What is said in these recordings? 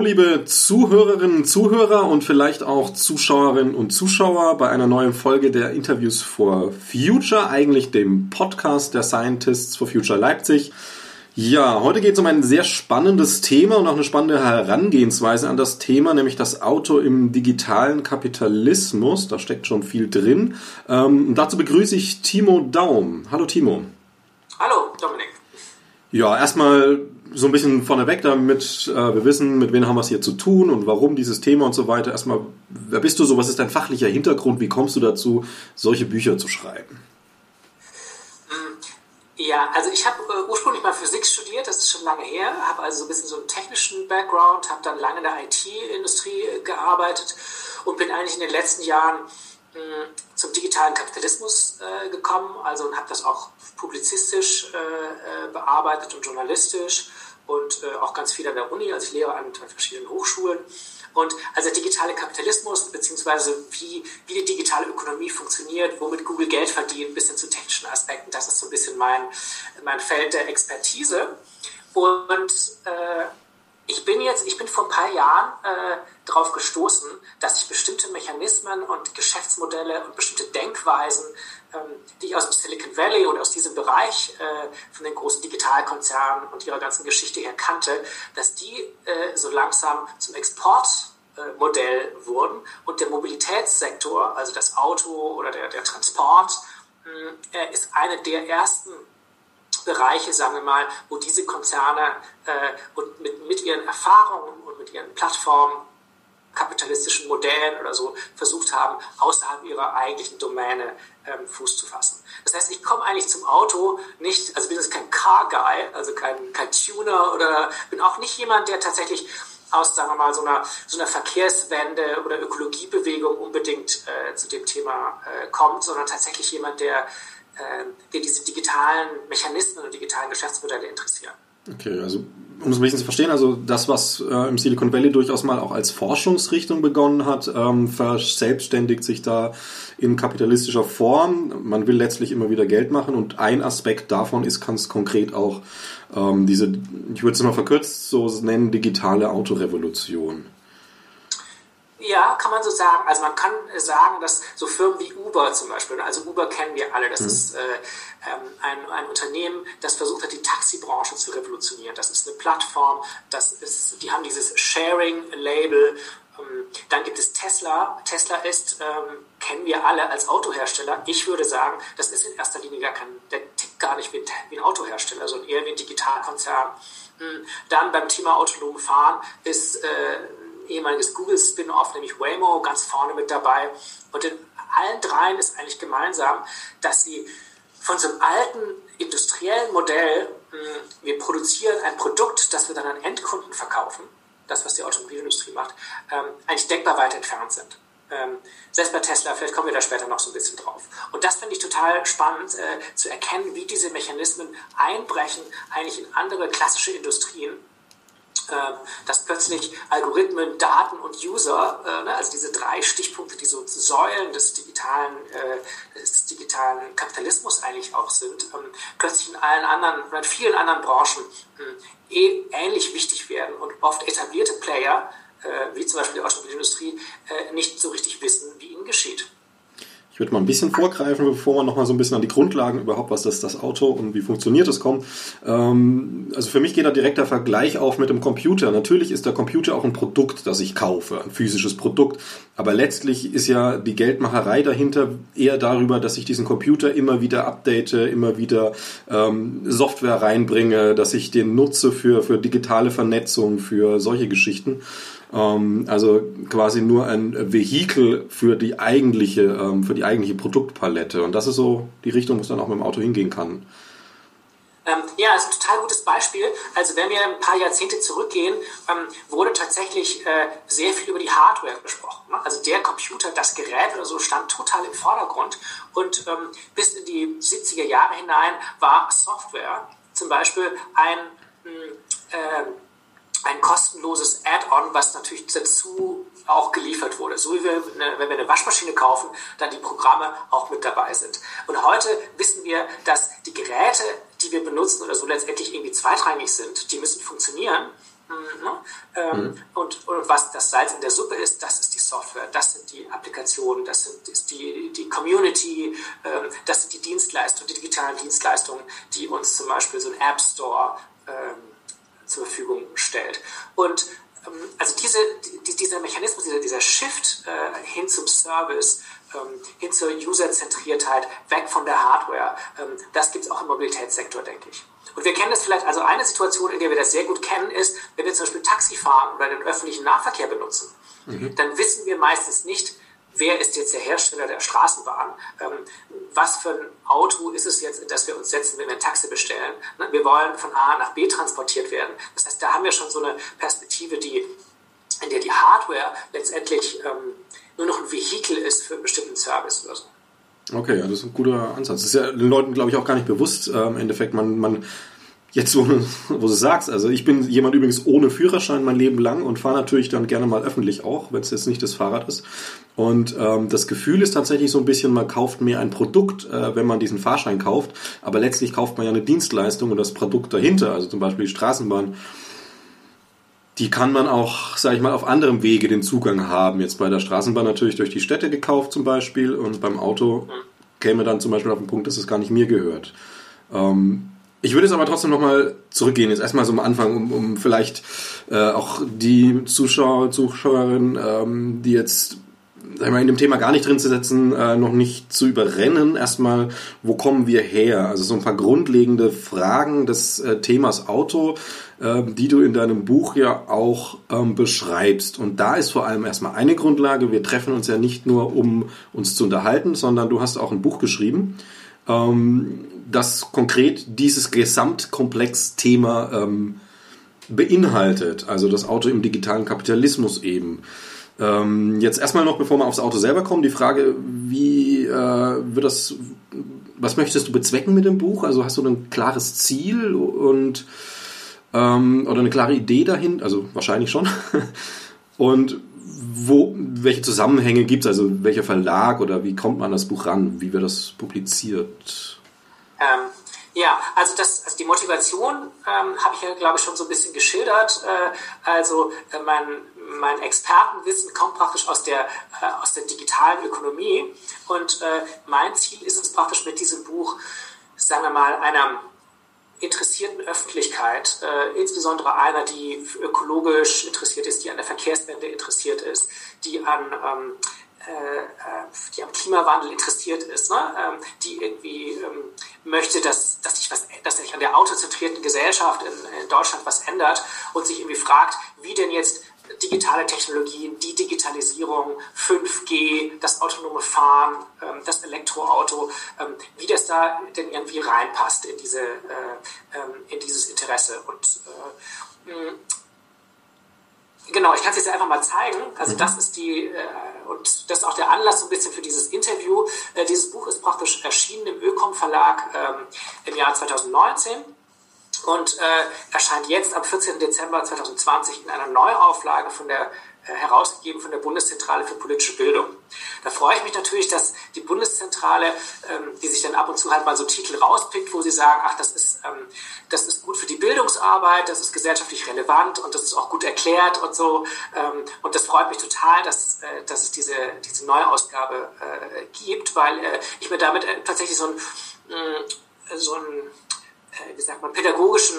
hallo liebe Zuhörerinnen und Zuhörer und vielleicht auch Zuschauerinnen und Zuschauer bei einer neuen Folge der Interviews for Future, eigentlich dem Podcast der Scientists for Future Leipzig. Ja, heute geht es um ein sehr spannendes Thema und auch eine spannende Herangehensweise an das Thema, nämlich das Auto im digitalen Kapitalismus. Da steckt schon viel drin. Ähm, dazu begrüße ich Timo Daum. Hallo Timo. Hallo Dominik. Ja, erstmal so ein bisschen vorneweg, damit äh, wir wissen, mit wem haben wir es hier zu tun und warum dieses Thema und so weiter. Erstmal, wer bist du so? Was ist dein fachlicher Hintergrund? Wie kommst du dazu, solche Bücher zu schreiben? Ja, also ich habe äh, ursprünglich mal Physik studiert, das ist schon lange her, habe also so ein bisschen so einen technischen Background, habe dann lange in der IT-Industrie äh, gearbeitet und bin eigentlich in den letzten Jahren mh, hm, zum digitalen Kapitalismus äh, gekommen, also und habe das auch publizistisch äh, äh, bearbeitet und journalistisch und äh, auch ganz viel an der Uni, also ich lehre an, verschiedenen Hochschulen. Und also der digitale Kapitalismus, beziehungsweise wie, wie die digitale Ökonomie funktioniert, womit Google Geld verdient, bis hin zu technischen Aspekten, das ist so ein bisschen mein, mein Feld der Expertise. Und äh, ich bin jetzt, ich bin vor ein paar Jahren äh, darauf gestoßen, dass ich bestimmte Mechanismen und Geschäftsmodelle und bestimmte Denkweisen, die ich aus dem Silicon Valley und aus diesem Bereich äh, von den großen Digitalkonzernen und ihrer ganzen Geschichte her kannte, dass die äh, so langsam zum Exportmodell wurden und der Mobilitätssektor, also das Auto oder der, der Transport, äh, ist eine der ersten Bereiche, sagen wir mal, wo diese Konzerne äh, und mit, mit ihren Erfahrungen und mit ihren Plattformen, kapitalistischen Modellen oder so versucht haben, außerhalb ihrer eigentlichen Domäne ähm, Fuß zu fassen. Das heißt, ich komme eigentlich zum Auto nicht, also bin jetzt kein Car Guy, also kein, kein Tuner oder bin auch nicht jemand, der tatsächlich aus, sagen wir mal, so einer, so einer Verkehrswende oder Ökologiebewegung unbedingt äh, zu dem Thema äh, kommt, sondern tatsächlich jemand, der äh, der diese digitalen Mechanismen und digitalen Geschäftsmodelle interessieren. Okay, also um es ein bisschen zu verstehen, also das, was äh, im Silicon Valley durchaus mal auch als Forschungsrichtung begonnen hat, ähm, verselbstständigt sich da in kapitalistischer Form. Man will letztlich immer wieder Geld machen und ein Aspekt davon ist ganz konkret auch ähm, diese, ich würde es mal verkürzt so nennen, digitale Autorevolution. Ja, kann man so sagen. Also man kann sagen, dass so Firmen wie Uber zum Beispiel, also Uber kennen wir alle, das mhm. ist äh, ähm, ein, ein Unternehmen, das versucht hat, die Taxibranche zu revolutionieren. Das ist eine Plattform, das ist, die haben dieses Sharing-Label. Ähm, dann gibt es Tesla. Tesla ist, ähm, kennen wir alle als Autohersteller. Ich würde sagen, das ist in erster Linie gar kein, der tickt gar nicht wie, wie ein Autohersteller, sondern eher wie ein Digitalkonzern. Hm, dann beim Thema autonom Fahren ist äh, ehemaliges Google-Spin-Off, nämlich Waymo, ganz vorne mit dabei. Und in allen dreien ist eigentlich gemeinsam, dass sie von so einem alten industriellen Modell, hm, wir produzieren ein Produkt, das wir dann an Endkunden verkaufen, das, was die Automobilindustrie macht, ähm, eigentlich denkbar weit entfernt sind. Ähm, selbst bei Tesla, vielleicht kommen wir da später noch so ein bisschen drauf. Und das finde ich total spannend äh, zu erkennen, wie diese Mechanismen einbrechen eigentlich in andere klassische Industrien dass plötzlich Algorithmen, Daten und User, äh, ne, also diese drei Stichpunkte, die so Säulen des digitalen, äh, des digitalen Kapitalismus eigentlich auch sind, ähm, plötzlich in allen anderen, in vielen anderen Branchen hm, eh ähnlich wichtig werden und oft etablierte Player, äh, wie zum Beispiel die Automobilindustrie, nicht so richtig wissen, wie ihnen geschieht. Würde mal ein bisschen vorgreifen, bevor wir nochmal so ein bisschen an die Grundlagen überhaupt, was ist das Auto und wie funktioniert es kommt. Ähm, also für mich geht da direkt der Vergleich auf mit dem Computer. Natürlich ist der Computer auch ein Produkt, das ich kaufe, ein physisches Produkt. Aber letztlich ist ja die Geldmacherei dahinter eher darüber, dass ich diesen Computer immer wieder update, immer wieder ähm, Software reinbringe, dass ich den nutze für, für digitale Vernetzung, für solche Geschichten. Ähm, also quasi nur ein Vehikel für die eigentliche, ähm, für die eigentliche Produktpalette. Und das ist so die Richtung, wo es dann auch mit dem Auto hingehen kann. Ähm, ja, ist ein total gutes Beispiel. Also wenn wir ein paar Jahrzehnte zurückgehen, ähm, wurde tatsächlich äh, sehr viel über die Hardware gesprochen. Ne? Also der Computer, das Gerät oder so stand total im Vordergrund. Und ähm, bis in die 70er Jahre hinein war Software zum Beispiel ein äh, ein kostenloses Add-on, was natürlich dazu auch geliefert wurde. So wie wir, wenn wir eine Waschmaschine kaufen, dann die Programme auch mit dabei sind. Und heute wissen wir, dass die Geräte, die wir benutzen oder so letztendlich irgendwie zweitrangig sind, die müssen funktionieren. Ne? Ähm, mhm. und, und, was das Salz in der Suppe ist, das ist die Software, das sind die Applikationen, das sind, ist die, die Community, ähm, das sind die Dienstleistungen, die digitalen Dienstleistungen, die uns zum Beispiel so ein App Store ähm, zur Verfügung stellt. Und also diese, die, dieser Mechanismus, dieser, dieser Shift äh, hin zum Service, ähm, hin zur Userzentriertheit, weg von der Hardware, ähm, das gibt es auch im Mobilitätssektor, denke ich. Und wir kennen das vielleicht, also eine Situation, in der wir das sehr gut kennen, ist, wenn wir zum Beispiel Taxi fahren oder den öffentlichen Nahverkehr benutzen, mhm. dann wissen wir meistens nicht, wer ist jetzt der Hersteller der Straßenbahn? Ähm, was für ein Auto ist es jetzt, in das wir uns setzen, wenn wir ein Taxi bestellen? Ne, wir wollen von A nach B transportiert werden. Das heißt, da haben wir schon so eine Perspektive, die, in der die Hardware letztendlich ähm, nur noch ein Vehikel ist für einen bestimmten Service oder so. Okay, ja, das ist ein guter Ansatz. Das ist ja den Leuten, glaube ich, auch gar nicht bewusst. Äh, Im Endeffekt, man, man jetzt, wo, wo du sagst, also ich bin jemand übrigens ohne Führerschein mein Leben lang und fahre natürlich dann gerne mal öffentlich auch, wenn es jetzt nicht das Fahrrad ist. Und ähm, das Gefühl ist tatsächlich so ein bisschen, man kauft mehr ein Produkt, äh, wenn man diesen Fahrschein kauft, aber letztlich kauft man ja eine Dienstleistung und das Produkt dahinter, also zum Beispiel die Straßenbahn die kann man auch, sage ich mal, auf anderem Wege den Zugang haben. Jetzt bei der Straßenbahn natürlich durch die Städte gekauft zum Beispiel und beim Auto käme dann zum Beispiel auf den Punkt, dass es gar nicht mir gehört. Ähm, ich würde jetzt aber trotzdem nochmal zurückgehen, jetzt erstmal so am Anfang, um, um vielleicht äh, auch die Zuschauer, Zuschauerinnen, ähm, die jetzt in dem Thema gar nicht drin zu setzen, äh, noch nicht zu überrennen. Erstmal, wo kommen wir her? Also so ein paar grundlegende Fragen des äh, Themas Auto, äh, die du in deinem Buch ja auch ähm, beschreibst. Und da ist vor allem erstmal eine Grundlage. Wir treffen uns ja nicht nur, um uns zu unterhalten, sondern du hast auch ein Buch geschrieben, ähm, das konkret dieses Gesamtkomplex-Thema ähm, beinhaltet. Also das Auto im digitalen Kapitalismus eben. Ähm, jetzt erstmal noch, bevor wir aufs Auto selber kommen, die Frage, wie äh, wird das, was möchtest du bezwecken mit dem Buch? Also hast du ein klares Ziel und ähm, oder eine klare Idee dahin? Also wahrscheinlich schon. und wo, welche Zusammenhänge gibt es? Also welcher Verlag oder wie kommt man an das Buch ran? Wie wird das publiziert? Ähm, ja, also, das, also die Motivation ähm, habe ich ja, glaube ich, schon so ein bisschen geschildert. Äh, also äh, mein, mein Expertenwissen kommt praktisch aus der, äh, aus der digitalen Ökonomie. Und äh, mein Ziel ist es praktisch mit diesem Buch, sagen wir mal, einer interessierten Öffentlichkeit, äh, insbesondere einer, die ökologisch interessiert ist, die an der Verkehrswende interessiert ist, die an ähm, äh, äh, die am Klimawandel interessiert ist, ne? ähm, die irgendwie ähm, möchte, dass, dass, sich was, dass sich an der autozentrierten Gesellschaft in, in, Deutschland was ändert und sich irgendwie fragt, wie denn jetzt digitale Technologien, die Digitalisierung, 5G, das autonome Fahren, ähm, das Elektroauto, ähm, wie das da denn irgendwie reinpasst in, diese, äh, ähm, in dieses Interesse. Und äh, Genau, ich kann es jetzt einfach mal zeigen. Also das ist die, äh, und das ist auch der Anlass so ein bisschen für dieses Interview. Dieses Buch ist praktisch erschienen im Ökom Verlag im Jahr 2019 und äh, erscheint jetzt am 14. Dezember 2020 in einer Neuauflage von der äh, herausgegeben von der Bundeszentrale für politische Bildung. Da freue ich mich natürlich, dass die Bundeszentrale, ähm, die sich dann ab und zu halt mal so Titel rauspickt, wo sie sagen, ach, das ist, ähm, das ist gut für die Bildungsarbeit, das ist gesellschaftlich relevant und das ist auch gut erklärt und so. Ähm, und das freut mich total, dass, äh, dass es diese, diese Neuausgabe äh, gibt, weil äh, ich mir damit äh, tatsächlich so ein, mm, so ein wie sagt man, pädagogischen,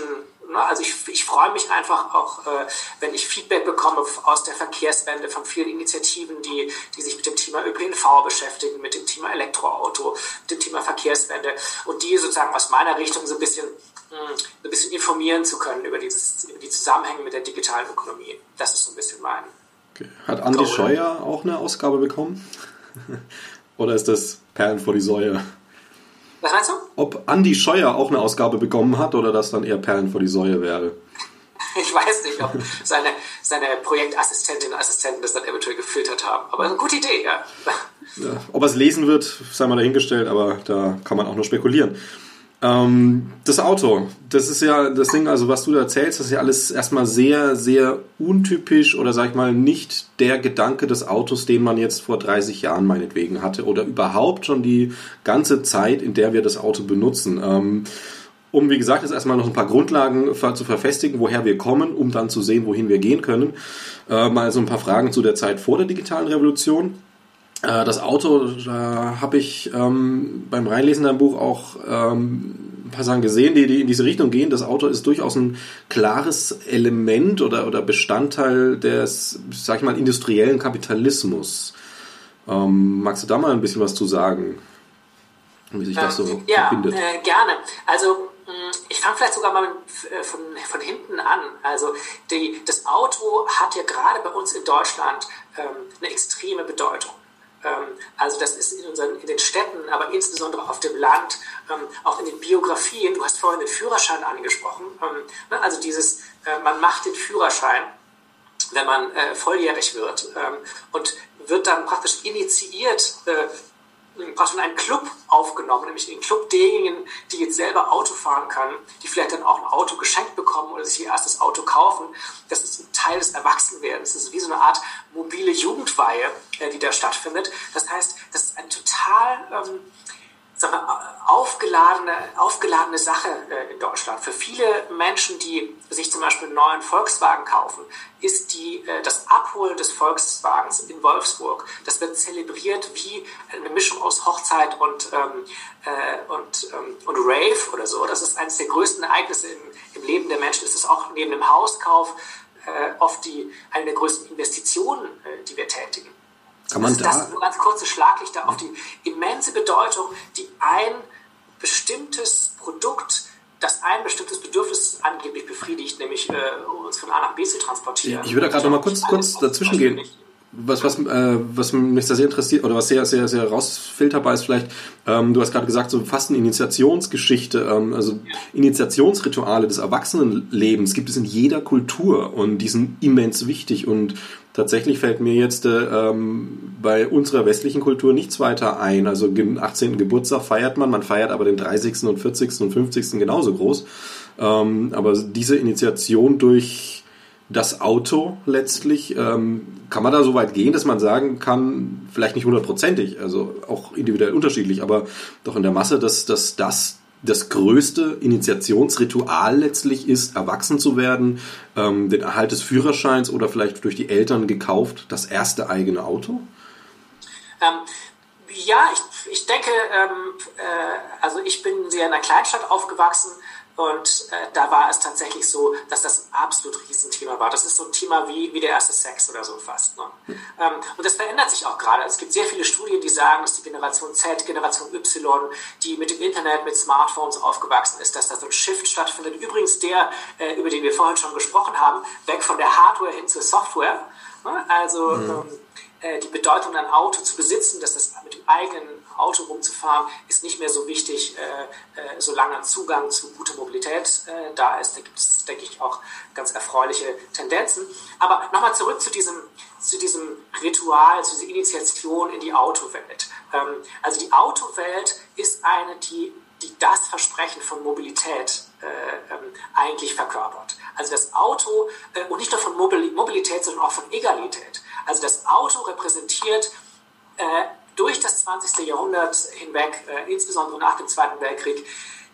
ne? also ich, ich freue mich einfach auch, äh, wenn ich Feedback bekomme aus der Verkehrswende von vielen Initiativen, die, die sich mit dem Thema ÖPNV beschäftigen, mit dem Thema Elektroauto, mit dem Thema Verkehrswende und die sozusagen aus meiner Richtung so ein bisschen, hm, ein bisschen informieren zu können über, dieses, über die Zusammenhänge mit der digitalen Ökonomie. Das ist so ein bisschen mein. Okay. Hat Andi Scheuer auch eine Ausgabe bekommen? Oder ist das Perlen vor die Säue? Was meinst du? Ob Andi Scheuer auch eine Ausgabe bekommen hat oder das dann eher Perlen vor die Säue wäre. Ich weiß nicht, ob seine, seine Projektassistentinnen und Assistenten das dann eventuell gefiltert haben. Aber eine gute Idee, ja. ja ob er es lesen wird, sei mal dahingestellt, aber da kann man auch nur spekulieren. Ähm, das Auto, das ist ja das Ding, also was du da erzählst, das ist ja alles erstmal sehr, sehr untypisch oder sag ich mal nicht der Gedanke des Autos, den man jetzt vor 30 Jahren meinetwegen hatte oder überhaupt schon die ganze Zeit, in der wir das Auto benutzen. Ähm, um, wie gesagt, jetzt erstmal noch ein paar Grundlagen zu verfestigen, woher wir kommen, um dann zu sehen, wohin wir gehen können. Äh, mal so ein paar Fragen zu der Zeit vor der digitalen Revolution. Äh, das Auto, da habe ich ähm, beim Reinlesen deinem Buch auch ähm, ein paar Sachen gesehen, die, die in diese Richtung gehen. Das Auto ist durchaus ein klares Element oder, oder Bestandteil des, sag ich mal, industriellen Kapitalismus. Ähm, magst du da mal ein bisschen was zu sagen? Wie sich das so ja, verbindet? Äh, gerne. Also ich fange vielleicht sogar mal äh, von, von hinten an. Also die, das Auto hat ja gerade bei uns in Deutschland ähm, eine extreme Bedeutung. Ähm, also das ist in, unseren, in den Städten, aber insbesondere auf dem Land, ähm, auch in den Biografien, du hast vorhin den Führerschein angesprochen, ähm, ne, also dieses, äh, man macht den Führerschein, wenn man äh, volljährig wird. Und wird dann praktisch initiiert in einen Club aufgenommen, nämlich den Club derjenigen, die jetzt selber Auto fahren können, die vielleicht dann auch ein Auto geschenkt bekommen oder sich ihr erstes Auto kaufen. Das ist ein Teil des Erwachsenwerdens. Das ist wie so eine Art mobile Jugendweihe, äh, die da stattfindet. Das heißt, das ist ein total ähm, sagen wir, aufgeladene, aufgeladene Sache äh, in Deutschland. Für viele Menschen, die sich zum Beispiel einen neuen Volkswagen kaufen, ist die, äh, das Abholen des Volkswagens in Wolfsburg, das wird zelebriert wie eine Mischung aus Hochzeit und, ähm, äh, und, ähm, und Rave oder so. Das ist eines der größten Ereignisse im, im Leben der Menschen. Es ist auch neben dem Hauskauf äh, oft die, eine der größten Investitionen, äh, die wir tätigen. Kann man das, da das nur ganz kurze Schlaglichter auf die immense Bedeutung, die ein bestimmtes Produkt das ein bestimmtes Bedürfnis angeblich befriedigt, nämlich äh, uns von A nach B zu transportieren. Ich würde da gerade noch mal kurz, kurz dazwischen gehen. Was, was, äh, was mich da sehr interessiert oder was sehr, sehr, sehr rausfilterbar ist vielleicht, ähm, du hast gerade gesagt, so fast eine Initiationsgeschichte, ähm, also Initiationsrituale des Erwachsenenlebens gibt es in jeder Kultur und die sind immens wichtig und tatsächlich fällt mir jetzt äh, ähm, bei unserer westlichen Kultur nichts weiter ein. Also den 18. Geburtstag feiert man, man feiert aber den 30. und 40. und 50. genauso groß. Ähm, aber diese Initiation durch das Auto letztlich, ähm, kann man da so weit gehen, dass man sagen kann, vielleicht nicht hundertprozentig, also auch individuell unterschiedlich, aber doch in der Masse, dass, dass das das größte Initiationsritual letztlich ist, erwachsen zu werden, ähm, den Erhalt des Führerscheins oder vielleicht durch die Eltern gekauft, das erste eigene Auto? Ähm, ja, ich, ich denke, ähm, äh, also ich bin sehr in einer Kleinstadt aufgewachsen und äh, da war es tatsächlich so, dass das ein absolut Riesenthema war. Das ist so ein Thema wie, wie der erste Sex oder so fast. Ne? Ähm, und das verändert sich auch gerade. Es gibt sehr viele Studien, die sagen, dass die Generation Z, Generation Y, die mit dem Internet, mit Smartphones aufgewachsen ist, dass da so ein Shift stattfindet. Übrigens der, äh, über den wir vorhin schon gesprochen haben, weg von der Hardware hin zur Software. Ne? Also mhm. ähm, äh, die Bedeutung, ein Auto zu besitzen, dass das mit dem eigenen Auto rumzufahren, ist nicht mehr so wichtig, äh, äh, solange ein Zugang zu guter Mobilität äh, da ist. Da gibt es, denke ich, auch ganz erfreuliche Tendenzen. Aber nochmal zurück zu diesem, zu diesem Ritual, zu dieser Initiation in die Autowelt. Ähm, also die Autowelt ist eine, die, die das Versprechen von Mobilität äh, ähm, eigentlich verkörpert. Also das Auto, äh, und nicht nur von Mobilität, sondern auch von Egalität. Also das Auto repräsentiert äh, durch das 20. Jahrhundert hinweg, äh, insbesondere nach dem Zweiten Weltkrieg,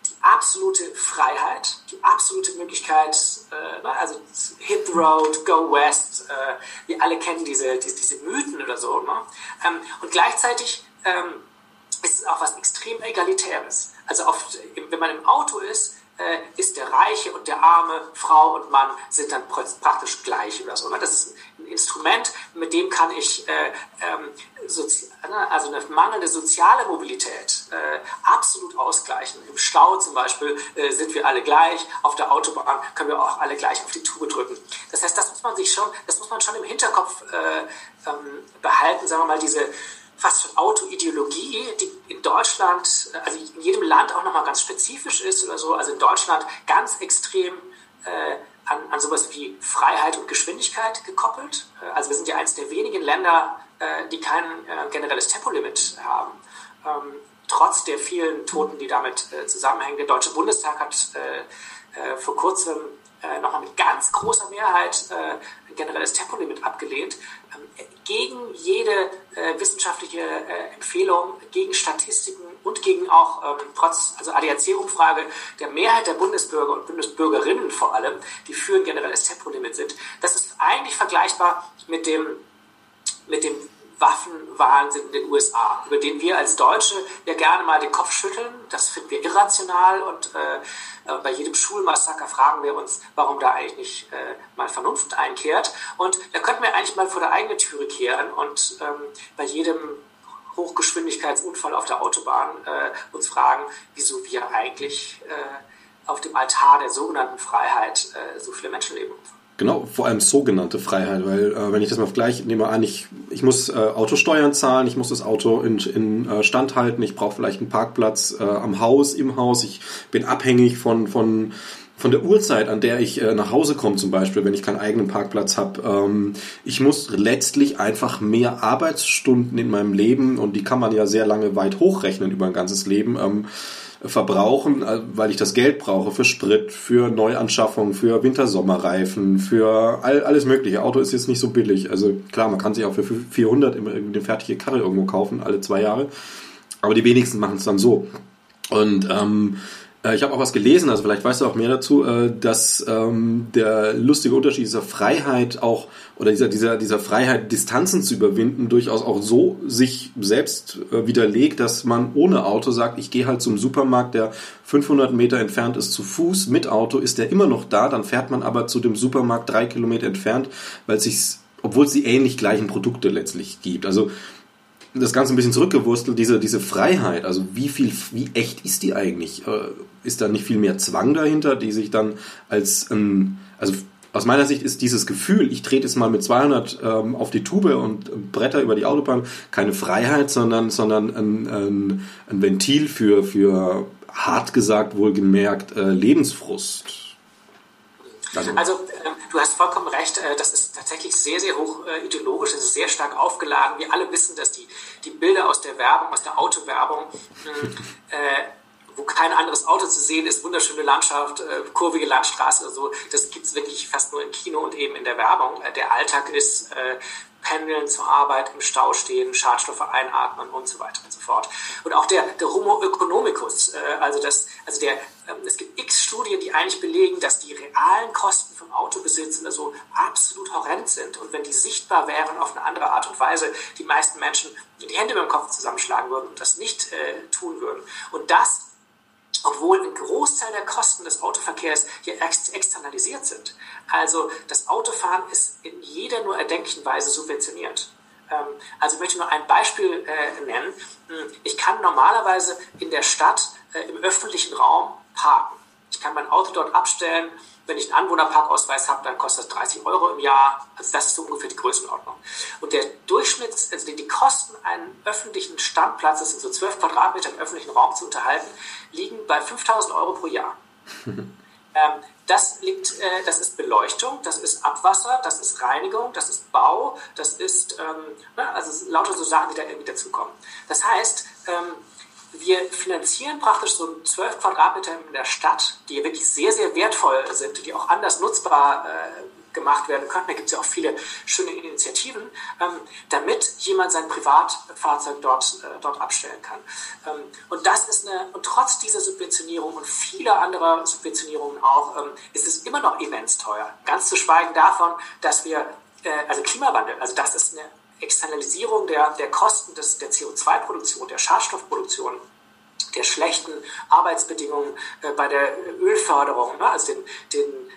die absolute Freiheit, die absolute Möglichkeit, äh, also hit the road, go west, äh, wir alle kennen diese, diese, diese Mythen oder so. Ne? Ähm, und gleichzeitig ähm, ist es auch was extrem Egalitäres. Also oft, wenn man im Auto ist, äh, ist der Reiche und der Arme, Frau und Mann sind dann praktisch gleich oder so. Ne? Das ist ein Instrument, mit dem kann ich äh, ähm, ne, also eine mangelnde soziale Mobilität äh, absolut ausgleichen. Im Stau zum Beispiel äh, sind wir alle gleich, auf der Autobahn können wir auch alle gleich auf die Tube drücken. Das heißt, das muss man sich schon, das muss man schon im Hinterkopf äh, ähm, behalten, sagen wir mal, diese fast schon Autoideologie, die in Deutschland, also in jedem Land auch nochmal ganz spezifisch ist oder so, also in Deutschland ganz extrem äh, an, an sowas wie Freiheit und Geschwindigkeit gekoppelt. Äh, also wir sind ja eines der wenigen Länder, äh, die kein äh, generelles Tempolimit haben. Ähm, trotz der vielen Toten, die damit äh, zusammenhängen. Der Deutsche Bundestag hat äh, vor kurzem nochmal mit ganz großer Mehrheit ein generelles Tempolimit abgelehnt, ähm, gegen jede äh, wissenschaftliche äh, Empfehlung, gegen Statistiken und gegen auch ähm, trotz also ADAC-Umfrage der Mehrheit der Bundesbürger und Bundesbürgerinnen vor allem, die für ein generelles Tempolimit sind. Das ist eigentlich vergleichbar mit dem, mit dem Waffenwahnsinn in den USA, über den wir als Deutsche ja gerne mal den Kopf schütteln. Das finden wir irrational und äh, äh, bei jedem Schulmassaker fragen wir uns, warum da eigentlich nicht äh, mal Vernunft einkehrt. Und da könnten wir eigentlich mal vor der eigenen Türe kehren und ähm, bei jedem Hochgeschwindigkeitsunfall auf der Autobahn äh, uns fragen, wieso wir eigentlich äh, auf dem Altar der sogenannten Freiheit äh, so viele Menschenleben Genau, vor allem sogenannte Freiheit, weil äh, wenn ich das mal vergleiche, nehme an, ich, ich muss äh, Autosteuern zahlen, ich muss das Auto in, in äh, Stand halten, ich brauche vielleicht einen Parkplatz äh, am Haus, im Haus, ich bin abhängig von, von, von der Uhrzeit, an der ich äh, nach Hause komme zum Beispiel, wenn ich keinen eigenen Parkplatz habe. Ähm, ich muss letztlich einfach mehr Arbeitsstunden in meinem Leben und die kann man ja sehr lange weit hochrechnen über ein ganzes Leben. Ähm, verbrauchen, äh, weil ich das Geld brauche für Sprit, für Neuanschaffung, für Winter-Sommerreifen, für all, alles mögliche. Auto ist jetzt nicht so billig. Also klar, man kann sich auch für 400 eine fertige Karre irgendwo kaufen, alle zwei Jahre. Aber die wenigsten machen es dann so. Und ähm, äh, ich habe auch was gelesen, also vielleicht weißt du auch mehr dazu, äh, dass ähm, der lustige Unterschied dieser Freiheit auch oder dieser, dieser, dieser Freiheit, Distanzen zu überwinden, durchaus auch so sich selbst äh, widerlegt, dass man ohne Auto sagt, ich gehe halt zum Supermarkt, der 500 Meter entfernt ist, zu Fuß. Mit Auto ist der immer noch da, dann fährt man aber zu dem Supermarkt drei Kilometer entfernt, weil es sich, obwohl es die ähnlich gleichen Produkte letztlich gibt. Also das Ganze ein bisschen zurückgewurstelt, diese, diese Freiheit, also wie viel, wie echt ist die eigentlich? Äh, ist da nicht viel mehr Zwang dahinter, die sich dann als ein, also aus meiner Sicht ist dieses Gefühl, ich trete jetzt mal mit 200 ähm, auf die Tube und bretter über die Autobahn, keine Freiheit, sondern, sondern ein, ein, ein Ventil für, für, hart gesagt, wohlgemerkt, äh, Lebensfrust. Also, also äh, du hast vollkommen recht, äh, das ist tatsächlich sehr, sehr hoch äh, ideologisch, es ist sehr stark aufgeladen. Wir alle wissen, dass die, die Bilder aus der Werbung, aus der Autowerbung, äh, wo kein anderes Auto zu sehen ist, wunderschöne Landschaft, äh, kurvige Landstraße oder so. Das gibt es wirklich fast nur im Kino und eben in der Werbung. Äh, der Alltag ist äh, Pendeln zur Arbeit, im Stau stehen, Schadstoffe einatmen und so weiter und so fort. Und auch der, der Homo economicus, äh, also, das, also der, ähm, es gibt x Studien, die eigentlich belegen, dass die realen Kosten vom Autobesitz also absolut horrend sind. Und wenn die sichtbar wären auf eine andere Art und Weise, die meisten Menschen die Hände beim Kopf zusammenschlagen würden und das nicht äh, tun würden. Und das obwohl ein Großteil der Kosten des Autoverkehrs hier ex externalisiert sind. Also das Autofahren ist in jeder nur erdenklichen Weise subventioniert. Ähm, also ich möchte nur ein Beispiel äh, nennen. Hm, ich kann normalerweise in der Stadt äh, im öffentlichen Raum parken. Ich kann mein Auto dort abstellen wenn ich einen Anwohnerparkausweis habe, dann kostet das 30 Euro im Jahr. Also das ist so ungefähr die Größenordnung. Und der Durchschnitts, also die Kosten einen öffentlichen Standplatzes in so 12 Quadratmeter im öffentlichen Raum zu unterhalten, liegen bei 5000 Euro pro Jahr. ähm, das, liegt, äh, das ist Beleuchtung, das ist Abwasser, das ist Reinigung, das ist Bau, das ist ähm, ne, also lauter so Sachen, die da irgendwie dazukommen. Das heißt, ähm, wir finanzieren praktisch so 12 Quadratmeter in der Stadt, die wirklich sehr, sehr wertvoll sind, die auch anders nutzbar äh, gemacht werden können. Da gibt es ja auch viele schöne Initiativen, ähm, damit jemand sein Privatfahrzeug dort, äh, dort abstellen kann. Ähm, und das ist eine, und trotz dieser Subventionierung und vieler anderer Subventionierungen auch, ähm, ist es immer noch immens teuer. Ganz zu schweigen davon, dass wir, äh, also Klimawandel, also das ist eine Externalisierung der, der Kosten des, der CO2-Produktion, der Schadstoffproduktion, der schlechten Arbeitsbedingungen äh, bei der Ölförderung, ne? also den, den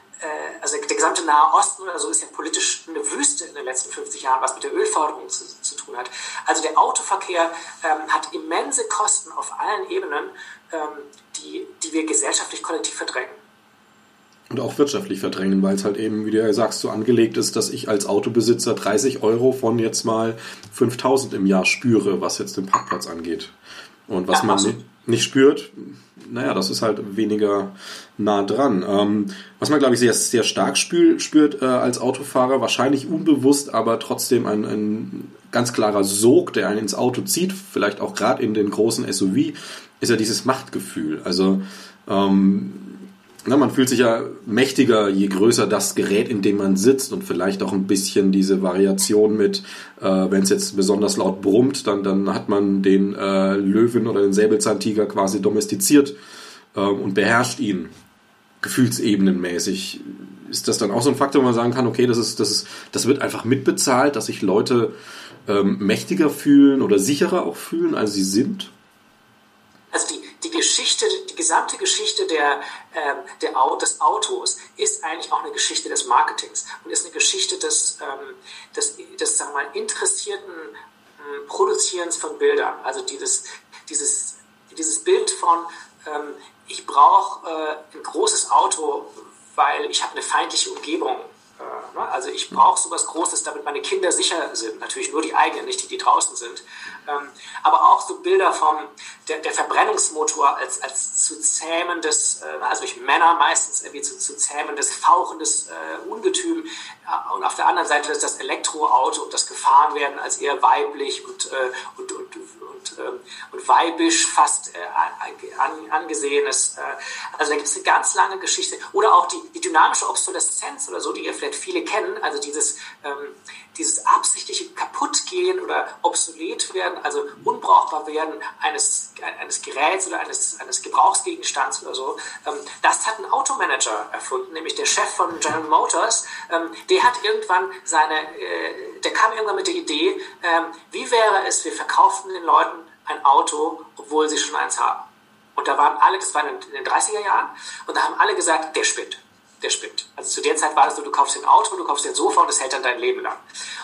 also der gesamte Nahe Osten oder so ist ja politisch eine Wüste in den letzten 50 Jahren, was mit der Ölförderung zu, zu tun hat. Also der Autoverkehr ähm, hat immense Kosten auf allen Ebenen, ähm, die, die wir gesellschaftlich kollektiv verdrängen und auch wirtschaftlich verdrängen, weil es halt eben, wie du ja sagst, so angelegt ist, dass ich als Autobesitzer 30 Euro von jetzt mal 5000 im Jahr spüre, was jetzt den Parkplatz angeht. Und was ja, man nicht, spürt, naja, das ist halt weniger nah dran. Ähm, was man, glaube ich, sehr, sehr stark spür, spürt äh, als Autofahrer, wahrscheinlich unbewusst, aber trotzdem ein, ein ganz klarer Sog, der einen ins Auto zieht, vielleicht auch gerade in den großen SUV, ist ja dieses Machtgefühl. Also ähm, na, man fühlt sich ja mächtiger, je größer das Gerät, in dem man sitzt und vielleicht auch ein bisschen diese Variation mit, äh, wenn es jetzt besonders laut brummt, dann, dann hat man den äh, Löwen oder den Säbelzahntiger quasi domestiziert äh, und beherrscht ihn gefühlsebenenmäßig. Ist das dann auch so ein Faktor, wo man sagen kann, okay, das ist, das ist, das wird einfach mitbezahlt, dass sich Leute ähm, mächtiger fühlen oder sicherer auch fühlen, als sie sind? Also die, die Geschichte, die gesamte Geschichte der, ähm, der, des Autos ist eigentlich auch eine Geschichte des Marketings und ist eine Geschichte des, ähm, des, des sagen wir mal, interessierten ähm, Produzierens von Bildern. Also dieses, dieses, dieses Bild von, ähm, ich brauche äh, ein großes Auto, weil ich habe eine feindliche Umgebung? Also ich brauche sowas Großes, damit meine Kinder sicher sind. Natürlich nur die eigenen, nicht die, die draußen sind. Ähm, aber auch so Bilder vom der, der Verbrennungsmotor als, als zu zähmendes, äh, also durch Männer meistens irgendwie zu, zu zähmendes, fauchendes äh, Ungetüm. Und auf der anderen Seite das Elektroauto und das Gefahrenwerden als eher weiblich und, und, und, und, ähm, und weibisch fast an, angesehenes. Also da gibt es eine ganz lange Geschichte. Oder auch die, die dynamische Obsoleszenz oder so, die ihr vielleicht vielleicht viele kennen, also dieses, ähm, dieses absichtliche Kaputtgehen oder obsolet werden, also unbrauchbar werden eines, eines Geräts oder eines, eines Gebrauchsgegenstands oder so, ähm, das hat ein Automanager erfunden, nämlich der Chef von General Motors, ähm, der hat irgendwann seine, äh, der kam irgendwann mit der Idee, ähm, wie wäre es, wir verkauften den Leuten ein Auto, obwohl sie schon eins haben. Und da waren alle, das war in den 30er Jahren, und da haben alle gesagt, der spinnt der spinnt. Also zu der Zeit war es so, du kaufst ein Auto, du kaufst ein Sofa und das hält dann dein Leben lang.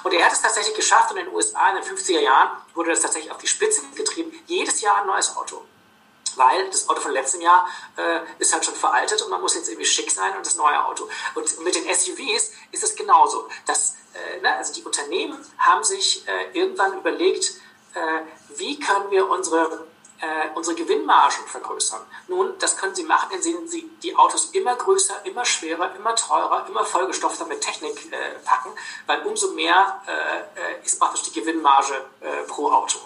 Und er hat es tatsächlich geschafft und in den USA in den 50er Jahren wurde das tatsächlich auf die Spitze getrieben. Jedes Jahr ein neues Auto. Weil das Auto von letztem Jahr äh, ist halt schon veraltet und man muss jetzt irgendwie schick sein und das neue Auto. Und mit den SUVs ist es genauso. Das, äh, ne, also die Unternehmen haben sich äh, irgendwann überlegt, äh, wie können wir unsere äh, unsere Gewinnmargen vergrößern. Nun, das können Sie machen, indem Sie die Autos immer größer, immer schwerer, immer teurer, immer vollgestopfter mit Technik äh, packen, weil umso mehr äh, ist praktisch die Gewinnmarge äh, pro Auto.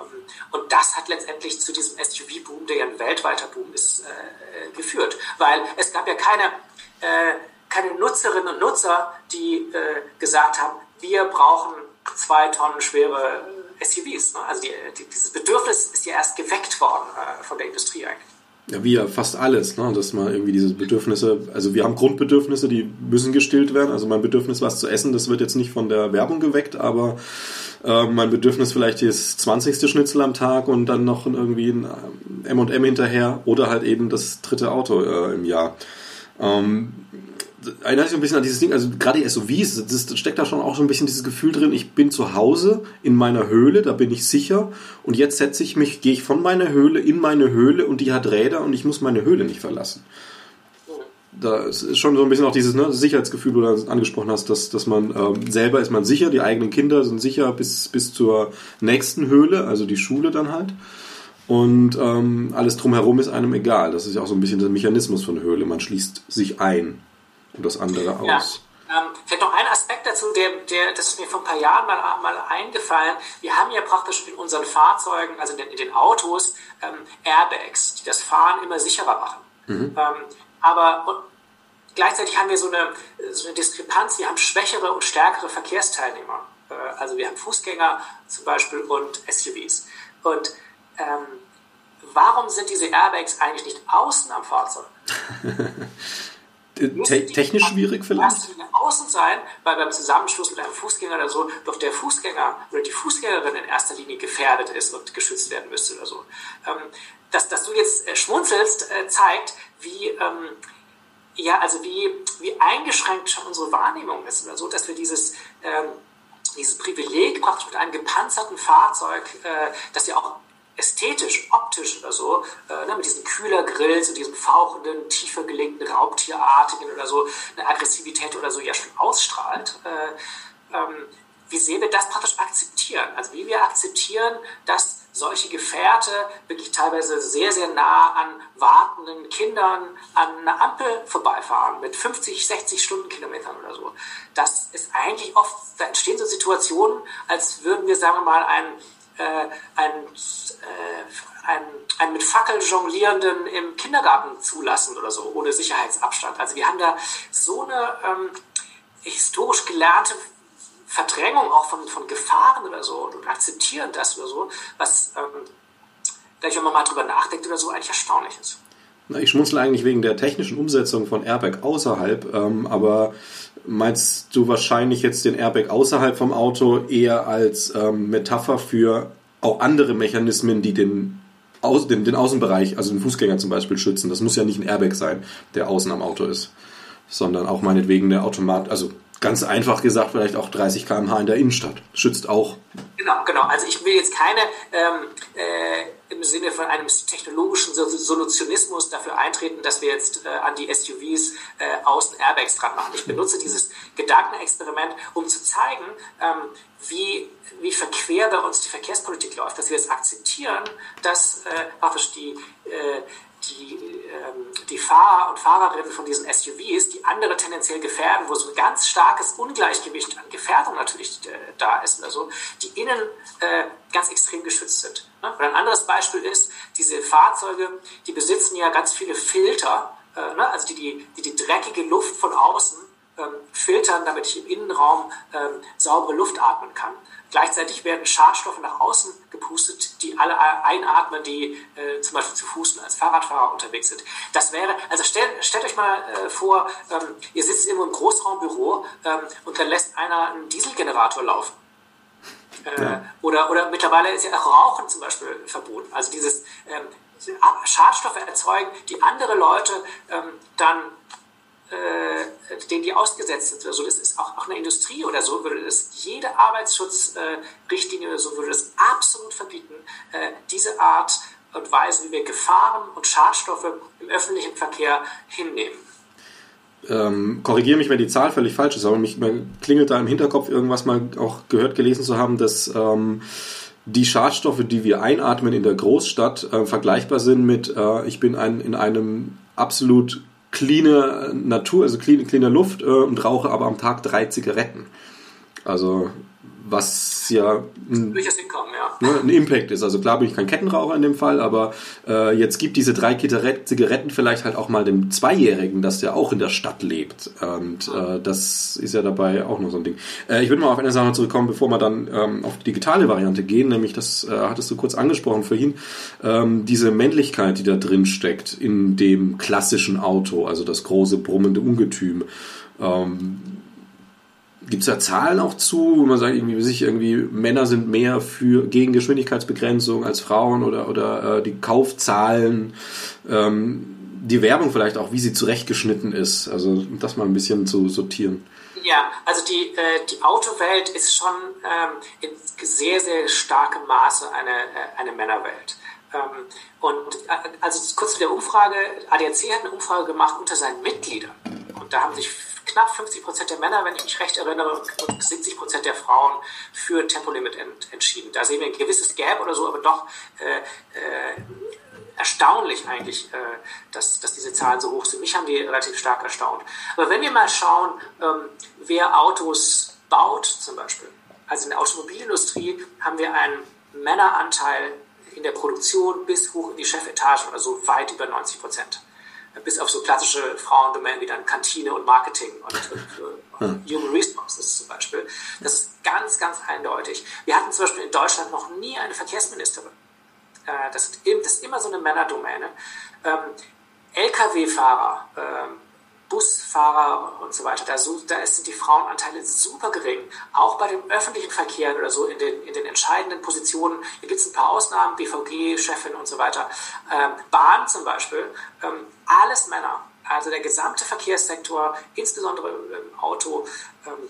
Ähm, und das hat letztendlich zu diesem SUV-Boom, der ja ein weltweiter Boom ist, äh, geführt. Weil es gab ja keine, äh, keine Nutzerinnen und Nutzer, die gesagt haben, wir brauchen zwei Tonnen schwere SUVs. Ne? Also die, die, dieses Bedürfnis ist ja erst geweckt worden äh, von der Industrie eigentlich. Ja, wie ja fast alles, ne? dass man irgendwie diese Bedürfnisse, also wir haben Grundbedürfnisse, die müssen gestillt werden. Also mein Bedürfnis, was zu essen, das wird jetzt nicht von der Werbung geweckt, aber äh, mein Bedürfnis vielleicht ist 20. Schnitzel am Tag und dann noch irgendwie ein M&M hinterher oder halt eben das dritte Auto äh, im Jahr. Ähm, erinnert sich ein bisschen an dieses Ding, also gerade die SUVs, das steckt da schon auch so ein bisschen dieses Gefühl drin, ich bin zu Hause in meiner Höhle, da bin ich sicher und jetzt setze ich mich, gehe ich von meiner Höhle in meine Höhle und die hat Räder und ich muss meine Höhle nicht verlassen. Da ist schon so ein bisschen auch dieses ne, Sicherheitsgefühl, wo du angesprochen hast, dass, dass man ähm, selber ist man sicher, die eigenen Kinder sind sicher bis, bis zur nächsten Höhle, also die Schule dann halt. Und ähm, alles drumherum ist einem egal. Das ist ja auch so ein bisschen der Mechanismus von Höhle. Man schließt sich ein und das andere aus. Ja. Ähm, vielleicht noch ein Aspekt dazu, der, der, das ist mir vor ein paar Jahren mal, mal eingefallen. Wir haben ja praktisch in unseren Fahrzeugen, also in den, in den Autos, ähm, Airbags, die das Fahren immer sicherer machen. Mhm. Ähm, aber und gleichzeitig haben wir so eine, so eine Diskrepanz. Wir haben schwächere und stärkere Verkehrsteilnehmer. Äh, also wir haben Fußgänger zum Beispiel und SUVs. Und ähm, warum sind diese Airbags eigentlich nicht außen am Fahrzeug? Te technisch schwierig vielleicht? Außen sein, weil beim Zusammenschluss mit einem Fußgänger oder so doch der Fußgänger oder die Fußgängerin in erster Linie gefährdet ist und geschützt werden müsste oder so. Ähm, dass, dass du jetzt äh, schmunzelst, äh, zeigt, wie, ähm, ja, also wie, wie eingeschränkt schon unsere Wahrnehmung ist oder so, dass wir dieses, ähm, dieses Privileg praktisch mit einem gepanzerten Fahrzeug, äh, das ja auch ästhetisch, optisch oder so, äh, ne, mit diesen Kühlergrills und diesem fauchenden, tiefer gelegten, raubtierartigen oder so, eine Aggressivität oder so ja schon ausstrahlt, äh, ähm, wie sehr wir das praktisch akzeptieren. Also wie wir akzeptieren, dass solche Gefährte wirklich teilweise sehr, sehr nah an wartenden Kindern an einer Ampel vorbeifahren mit 50, 60 Stundenkilometern oder so. Das ist eigentlich oft, da entstehen so Situationen, als würden wir, sagen wir mal, ein äh, einen, äh, einen, einen mit Fackel jonglierenden im Kindergarten zulassen oder so, ohne Sicherheitsabstand. Also wir haben da so eine ähm, historisch gelernte Verdrängung auch von, von Gefahren oder so und akzeptieren das oder so, was, ähm, wenn man mal drüber nachdenkt oder so, eigentlich erstaunlich ist. Ich schmunzle eigentlich wegen der technischen Umsetzung von Airbag außerhalb, ähm, aber meinst du wahrscheinlich jetzt den Airbag außerhalb vom Auto eher als ähm, Metapher für auch andere Mechanismen, die den, Au den, den Außenbereich, also den Fußgänger zum Beispiel, schützen? Das muss ja nicht ein Airbag sein, der außen am Auto ist, sondern auch meinetwegen der Automat, also ganz einfach gesagt, vielleicht auch 30 km/h in der Innenstadt. Schützt auch. Genau, genau. Also ich will jetzt keine ähm, äh, im Sinne von einem technologischen Solutionismus dafür eintreten, dass wir jetzt äh, an die SUVs äh, außen Airbags dran machen. Ich benutze dieses Gedankenexperiment, um zu zeigen, ähm, wie, wie verquer bei uns die Verkehrspolitik läuft, dass wir es akzeptieren, dass äh, praktisch die, äh, die, ähm, die Fahrer und Fahrerinnen von diesen SUVs, die andere tendenziell gefährden, wo so ein ganz starkes Ungleichgewicht an Gefährdung natürlich äh, da ist, also die innen äh, ganz extrem geschützt sind. Ne? Und ein anderes Beispiel ist, diese Fahrzeuge, die besitzen ja ganz viele Filter, äh, ne? also die, die, die die dreckige Luft von außen ähm, filtern, damit ich im Innenraum ähm, saubere Luft atmen kann. Gleichzeitig werden Schadstoffe nach außen gepustet, die alle einatmen, die äh, zum Beispiel zu Fuß als Fahrradfahrer unterwegs sind. Das wäre, also stellt, stellt euch mal äh, vor, ähm, ihr sitzt irgendwo im Großraumbüro ähm, und dann lässt einer einen Dieselgenerator laufen. Äh, ja. oder, oder mittlerweile ist ja auch Rauchen zum Beispiel verboten. Also dieses ähm, Schadstoffe erzeugen, die andere Leute ähm, dann äh, denen die ausgesetzt sind oder so. Das ist auch, auch eine Industrie oder so, würde das jede Arbeitsschutzrichtlinie oder so würde das absolut verbieten, äh, diese Art und Weise, wie wir Gefahren und Schadstoffe im öffentlichen Verkehr hinnehmen. Ähm, korrigiere mich, wenn die Zahl völlig falsch ist, aber mich klingelt da im Hinterkopf irgendwas mal auch gehört, gelesen zu haben, dass ähm, die Schadstoffe, die wir einatmen in der Großstadt, äh, vergleichbar sind mit, äh, ich bin ein, in einem absolut cleane Natur, also clean, cleane Luft äh, und rauche aber am Tag drei Zigaretten. Also was ja ein, ne, ein, Impact ist. Also klar bin ich kein Kettenraucher in dem Fall, aber äh, jetzt gibt diese drei Zigaretten vielleicht halt auch mal dem Zweijährigen, dass der auch in der Stadt lebt. Und äh, das ist ja dabei auch noch so ein Ding. Äh, ich würde mal auf eine Sache zurückkommen, bevor wir dann ähm, auf die digitale Variante gehen, nämlich das äh, hattest du kurz angesprochen vorhin, ähm, diese Männlichkeit, die da drin steckt in dem klassischen Auto, also das große brummende Ungetüm. Ähm, Gibt es da Zahlen auch zu, wo man sagt, irgendwie, sich irgendwie Männer sind mehr für gegen Geschwindigkeitsbegrenzung als Frauen oder, oder äh, die Kaufzahlen, ähm, die Werbung vielleicht auch, wie sie zurechtgeschnitten ist, also das mal ein bisschen zu sortieren. Ja, also die, äh, die Autowelt ist schon ähm, in sehr, sehr starkem Maße eine, äh, eine Männerwelt. Ähm, und äh, also kurz zu der Umfrage, ADAC hat eine Umfrage gemacht unter seinen Mitgliedern. Und da haben sich knapp 50 Prozent der Männer, wenn ich mich recht erinnere, und 70 Prozent der Frauen für Tempolimit ent entschieden. Da sehen wir ein gewisses Gap oder so, aber doch äh, äh, erstaunlich eigentlich, äh, dass, dass diese Zahlen so hoch sind. Mich haben die relativ stark erstaunt. Aber wenn wir mal schauen, ähm, wer Autos baut zum Beispiel, also in der Automobilindustrie haben wir einen Männeranteil in der Produktion bis hoch in die Chefetage, also weit über 90 Prozent bis auf so klassische Frauendomänen wie dann Kantine und Marketing und, und Human Resources zum Beispiel. Das ist ganz, ganz eindeutig. Wir hatten zum Beispiel in Deutschland noch nie eine Verkehrsministerin. Äh, das, ist immer so eine Männerdomäne. Ähm, Lkw-Fahrer, ähm, Busfahrer und so weiter, da, da sind die Frauenanteile super gering. Auch bei dem öffentlichen Verkehr oder so in den, in den entscheidenden Positionen. Hier gibt es ein paar Ausnahmen, BVG, Chefin und so weiter. Ähm, Bahn zum Beispiel, alles Männer. Also der gesamte Verkehrssektor, insbesondere im Auto, ähm,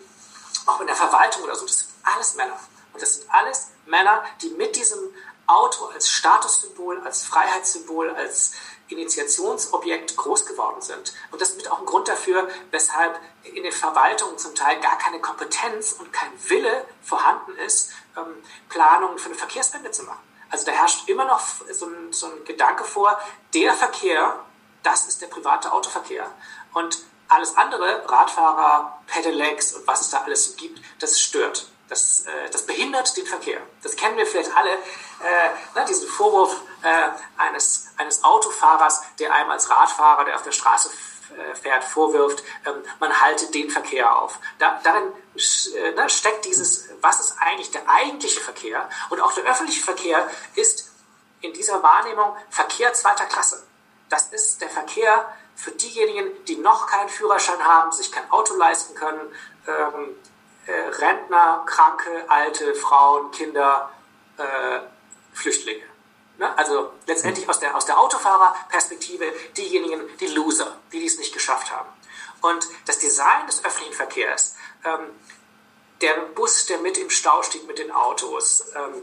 auch in der Verwaltung oder so, das sind alles Männer. Und das sind alles Männer, die mit diesem Auto als Statussymbol, als Freiheitssymbol, als Initiationsobjekt groß geworden sind. Und das ist auch ein Grund dafür, weshalb in den Verwaltungen zum Teil gar keine Kompetenz und kein Wille vorhanden ist, ähm, Planungen für eine Verkehrswende zu machen. Also da herrscht immer noch so ein, so ein Gedanke vor, der Verkehr, das ist der private Autoverkehr. Und alles andere, Radfahrer, Pedelecs und was es da alles so gibt, das stört. Das, äh, das behindert den Verkehr. Das kennen wir vielleicht alle, äh, ne, diesen Vorwurf äh, eines, eines Autofahrers, der einem als Radfahrer, der auf der Straße äh, fährt, vorwirft, ähm, man halte den Verkehr auf. Da, darin äh, ne, steckt dieses, was ist eigentlich der eigentliche Verkehr? Und auch der öffentliche Verkehr ist in dieser Wahrnehmung Verkehr zweiter Klasse. Das ist der Verkehr für diejenigen, die noch keinen Führerschein haben, sich kein Auto leisten können, ähm, äh, Rentner, Kranke, Alte, Frauen, Kinder, äh, Flüchtlinge. Ne? Also letztendlich aus der, aus der Autofahrerperspektive diejenigen, die Loser, die dies nicht geschafft haben. Und das Design des öffentlichen Verkehrs, ähm, der Bus, der mit im Stau steht mit den Autos, ähm,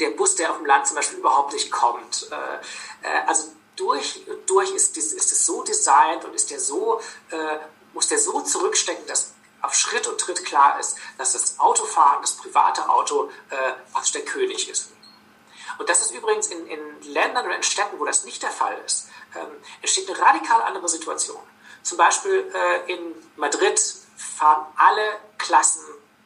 der Bus, der auf dem Land zum Beispiel überhaupt nicht kommt, äh, äh, also durch, durch ist, ist, ist es so designt und ist der so, äh, muss der so zurückstecken, dass auf Schritt und Tritt klar ist, dass das Autofahren, das private Auto, äh, praktisch der König ist. Und das ist übrigens in, in Ländern oder in Städten, wo das nicht der Fall ist, ähm, entsteht eine radikal andere Situation. Zum Beispiel äh, in Madrid fahren alle Klassen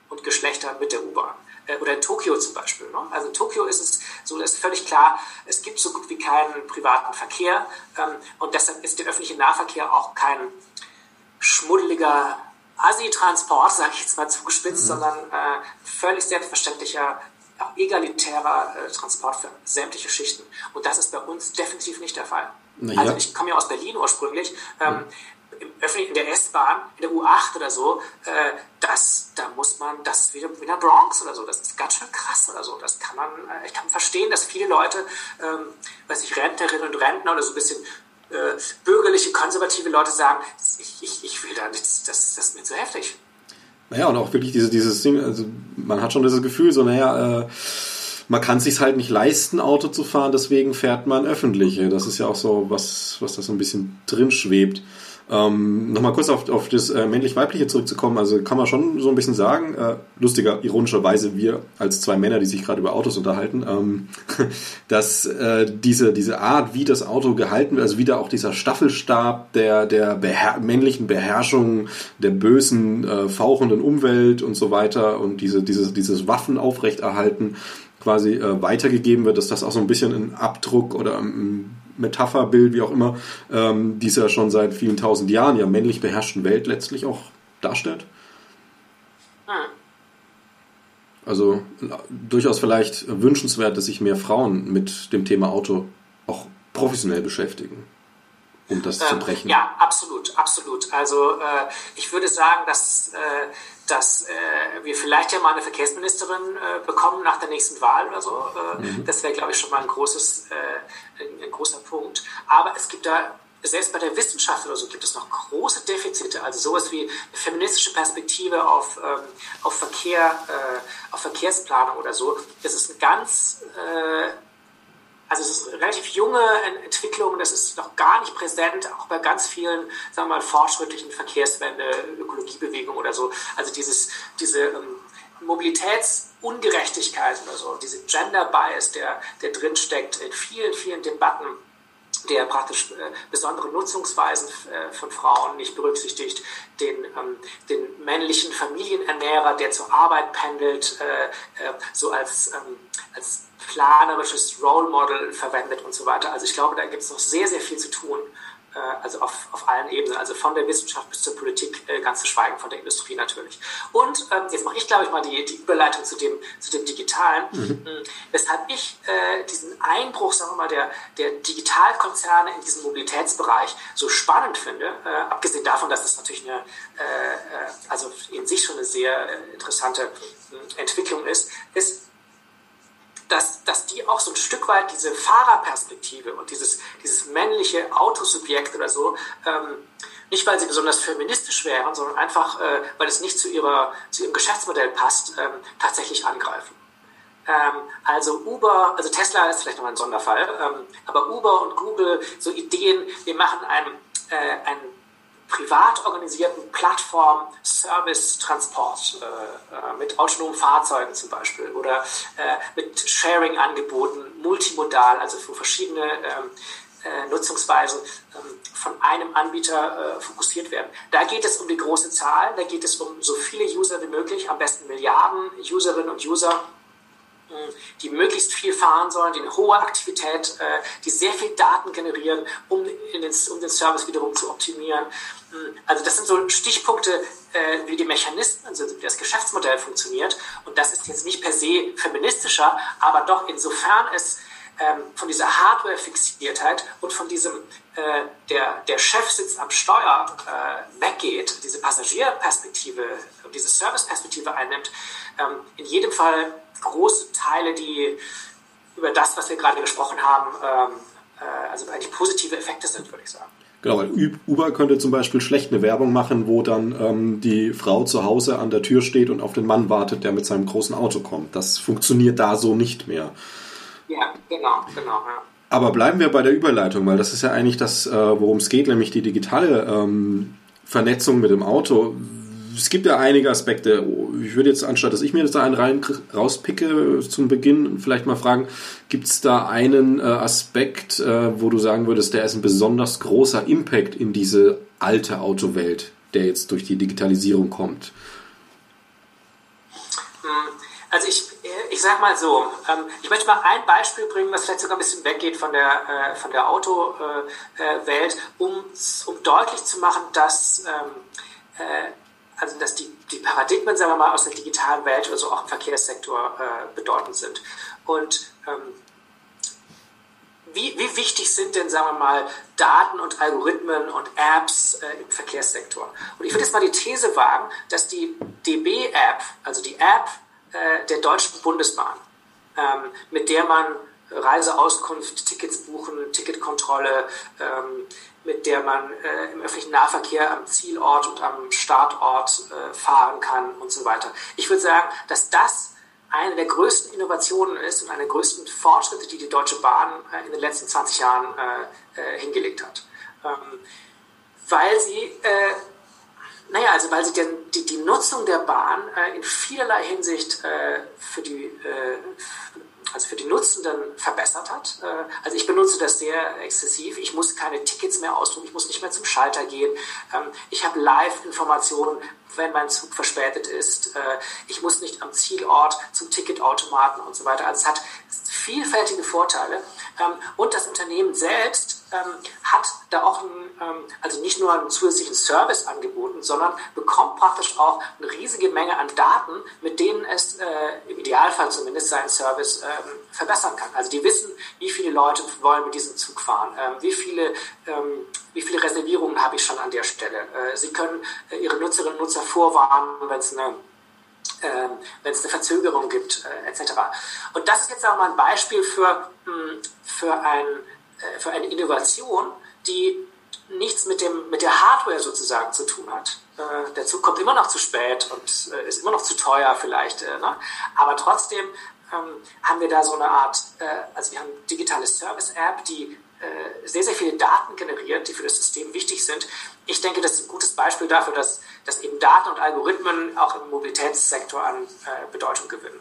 und Geschlechter mit der U-Bahn. Äh, oder in Tokio zum Beispiel. Ne? Also in Tokio ist es so, ist völlig klar, es gibt so gut wie keinen privaten Verkehr ähm, und deshalb ist der öffentliche Nahverkehr auch kein schmuddeliger Assi-Transport, sage ich jetzt mal zugespitzt, mhm. sondern äh, völlig selbstverständlicher, auch egalitärer äh, Transport für sämtliche Schichten. Und das ist bei uns definitiv nicht der Fall. Ja. Also ich komme ja aus Berlin ursprünglich. Ähm, mhm in der S-Bahn, in der U8 oder so, äh, das, da muss man, das ist wie, in der Bronx oder so, das ist ganz schön krass oder so. Das kann man, äh, ich kann verstehen, dass viele Leute, ähm, weiß ich, Rentnerinnen und Rentner oder so ein bisschen äh, bürgerliche, konservative Leute sagen, ich, ich, ich will da nichts, das, das ist mir zu heftig. Naja, und auch wirklich diese, dieses Ding, also man hat schon dieses Gefühl, so, naja, äh, man kann sich halt nicht leisten, Auto zu fahren, deswegen fährt man öffentliche. Das ist ja auch so was, was da so ein bisschen drin schwebt. Ähm, Nochmal kurz auf, auf das äh, männlich-weibliche zurückzukommen, also kann man schon so ein bisschen sagen, äh, lustiger, ironischerweise wir als zwei Männer, die sich gerade über Autos unterhalten, ähm, dass äh, diese, diese Art, wie das Auto gehalten wird, also wieder auch dieser Staffelstab der, der beher männlichen Beherrschung der bösen, äh, fauchenden Umwelt und so weiter und diese, diese, dieses Waffen aufrechterhalten quasi äh, weitergegeben wird, dass das auch so ein bisschen ein Abdruck oder ein Metapherbild, wie auch immer, ähm, dieser schon seit vielen tausend Jahren ja männlich beherrschten Welt letztlich auch darstellt? Also durchaus vielleicht wünschenswert, dass sich mehr Frauen mit dem Thema Auto auch professionell beschäftigen, um das ähm, zu brechen. Ja, absolut, absolut. Also äh, ich würde sagen, dass äh, dass äh, wir vielleicht ja mal eine Verkehrsministerin äh, bekommen nach der nächsten Wahl oder so. Äh, mhm. Das wäre, glaube ich, schon mal ein, großes, äh, ein, ein, großer Punkt. Aber es gibt da, selbst bei der Wissenschaft oder so, gibt es noch große Defizite. Also sowas wie eine feministische Perspektive auf, ähm, auf Verkehr, äh, auf Verkehrsplanung oder so. Das ist ein ganz äh, also es ist eine relativ junge Entwicklung, das ist noch gar nicht präsent, auch bei ganz vielen, sagen wir mal, fortschrittlichen Verkehrswende, Ökologiebewegung oder so. Also dieses, diese ähm, Mobilitätsungerechtigkeit oder so, diese Gender Bias, der, der drinsteckt in vielen, vielen Debatten, der praktisch äh, besondere Nutzungsweisen äh, von Frauen nicht berücksichtigt, den, ähm, den männlichen Familienernährer, der zur Arbeit pendelt, äh, so als, ähm, als planerisches Role Model verwendet und so weiter. Also ich glaube, da gibt es noch sehr, sehr viel zu tun. Äh, also auf, auf allen Ebenen, also von der Wissenschaft bis zur Politik, äh, ganz zu schweigen von der Industrie natürlich. Und ähm, jetzt mache ich, glaube ich, mal die, die Überleitung zu dem, zu dem Digitalen, mhm. Hm, weshalb ich äh, diesen Einbruch, sagen wir mal, der, der Digitalkonzerne in diesem Mobilitätsbereich so spannend finde, äh, abgesehen davon, dass das natürlich eine, äh, äh also in sich schon eine sehr interessante hm, Entwicklung ist, ist, dass, dass die auch so ein Stück weit diese Fahrerperspektive und dieses, dieses männliche Autosubjekt oder so, ähm, nicht weil sie besonders feministisch wären, sondern einfach, äh, weil es nicht zu, ihrer, zu ihrem Geschäftsmodell passt, ähm, tatsächlich angreifen. Ähm, also Uber, also Tesla ist vielleicht noch ein Sonderfall, ähm, aber Uber und Google, so Ideen, wir machen ein, äh, ein privat organisierten Plattform Service Transport äh, äh, mit autonomen Fahrzeugen zum Beispiel oder äh, mit Sharing-Angeboten, multimodal, also für verschiedene ähm, äh, Nutzungsweisen ähm, von einem Anbieter äh, fokussiert werden. Da geht es um die große Zahl, da geht es um so viele User wie möglich, am besten Milliarden Userinnen und User die möglichst viel fahren sollen, die eine hohe Aktivität, äh, die sehr viel Daten generieren, um, den, um den Service wiederum zu optimieren. Also das sind so Stichpunkte, äh, wie die Mechanismen, also wie das Geschäftsmodell funktioniert. Und das ist jetzt nicht per se feministischer, aber doch insofern es ähm, von dieser Hardware-Fixiertheit und von diesem, äh, der, der Chef sitzt am Steuer, äh, weggeht, diese Passagierperspektive und diese Serviceperspektive einnimmt, ähm, in jedem Fall große Teile, die über das, was wir gerade gesprochen haben, ähm, äh, also eigentlich positive Effekte sind, würde ich sagen. Genau, weil Uber könnte zum Beispiel schlecht eine Werbung machen, wo dann ähm, die Frau zu Hause an der Tür steht und auf den Mann wartet, der mit seinem großen Auto kommt. Das funktioniert da so nicht mehr. Ja, genau, genau. Ja. Aber bleiben wir bei der Überleitung, weil das ist ja eigentlich das, äh, worum es geht, nämlich die digitale ähm, Vernetzung mit dem Auto es gibt ja einige Aspekte. Ich würde jetzt, anstatt dass ich mir jetzt da einen rein rauspicke, zum Beginn vielleicht mal fragen, gibt es da einen äh, Aspekt, äh, wo du sagen würdest, der ist ein besonders großer Impact in diese alte Autowelt, der jetzt durch die Digitalisierung kommt? Hm, also ich, ich sag mal so, ähm, ich möchte mal ein Beispiel bringen, was vielleicht sogar ein bisschen weggeht von der, äh, von der Autowelt, um, um deutlich zu machen, dass ähm, also dass die, die Paradigmen, sagen wir mal, aus der digitalen Welt, also auch im Verkehrssektor äh, bedeutend sind. Und ähm, wie, wie wichtig sind denn, sagen wir mal, Daten und Algorithmen und Apps äh, im Verkehrssektor? Und ich würde jetzt mal die These wagen, dass die DB-App, also die App äh, der Deutschen Bundesbahn, ähm, mit der man Reiseauskunft, Tickets buchen, Ticketkontrolle, ähm, mit der man äh, im öffentlichen Nahverkehr am Zielort und am Startort äh, fahren kann und so weiter. Ich würde sagen, dass das eine der größten Innovationen ist und eine der größten Fortschritte, die die Deutsche Bahn äh, in den letzten 20 Jahren äh, äh, hingelegt hat. Ähm, weil sie, äh, naja, also weil sie den, die, die Nutzung der Bahn in vielerlei Hinsicht für die also für die Nutzenden verbessert hat. Äh, also ich benutze das sehr exzessiv. Ich muss keine Tickets mehr ausdrucken, ich muss nicht mehr zum Schalter gehen. Ähm, ich habe Live-Informationen, wenn mein Zug verspätet ist. Äh, ich muss nicht am Zielort zum Ticketautomaten und so weiter. Also es hat vielfältige Vorteile. Ähm, und das Unternehmen selbst hat da auch einen, ähm, also nicht nur einen zusätzlichen Service angeboten, sondern bekommt praktisch auch eine riesige Menge an Daten, mit denen es äh, im Idealfall zumindest seinen Service ähm, verbessern kann. Also die wissen, wie viele Leute wollen mit diesem Zug fahren, ähm, wie viele ähm, wie viele Reservierungen habe ich schon an der Stelle. Äh, Sie können äh, Ihre Nutzerinnen und Nutzer vorwarnen, wenn es eine ähm, wenn es eine Verzögerung gibt, äh, etc. Und das ist jetzt auch mal ein Beispiel für, mh, hm, für ein für eine Innovation, die nichts mit, dem, mit der Hardware sozusagen zu tun hat. Äh, der Zug kommt immer noch zu spät und äh, ist immer noch zu teuer vielleicht. Äh, ne? Aber trotzdem ähm, haben wir da so eine Art, äh, also wir haben eine digitale Service-App, die äh, sehr, sehr viele Daten generiert, die für das System wichtig sind. Ich denke, das ist ein gutes Beispiel dafür, dass, dass eben Daten und Algorithmen auch im Mobilitätssektor an Bedeutung gewinnen.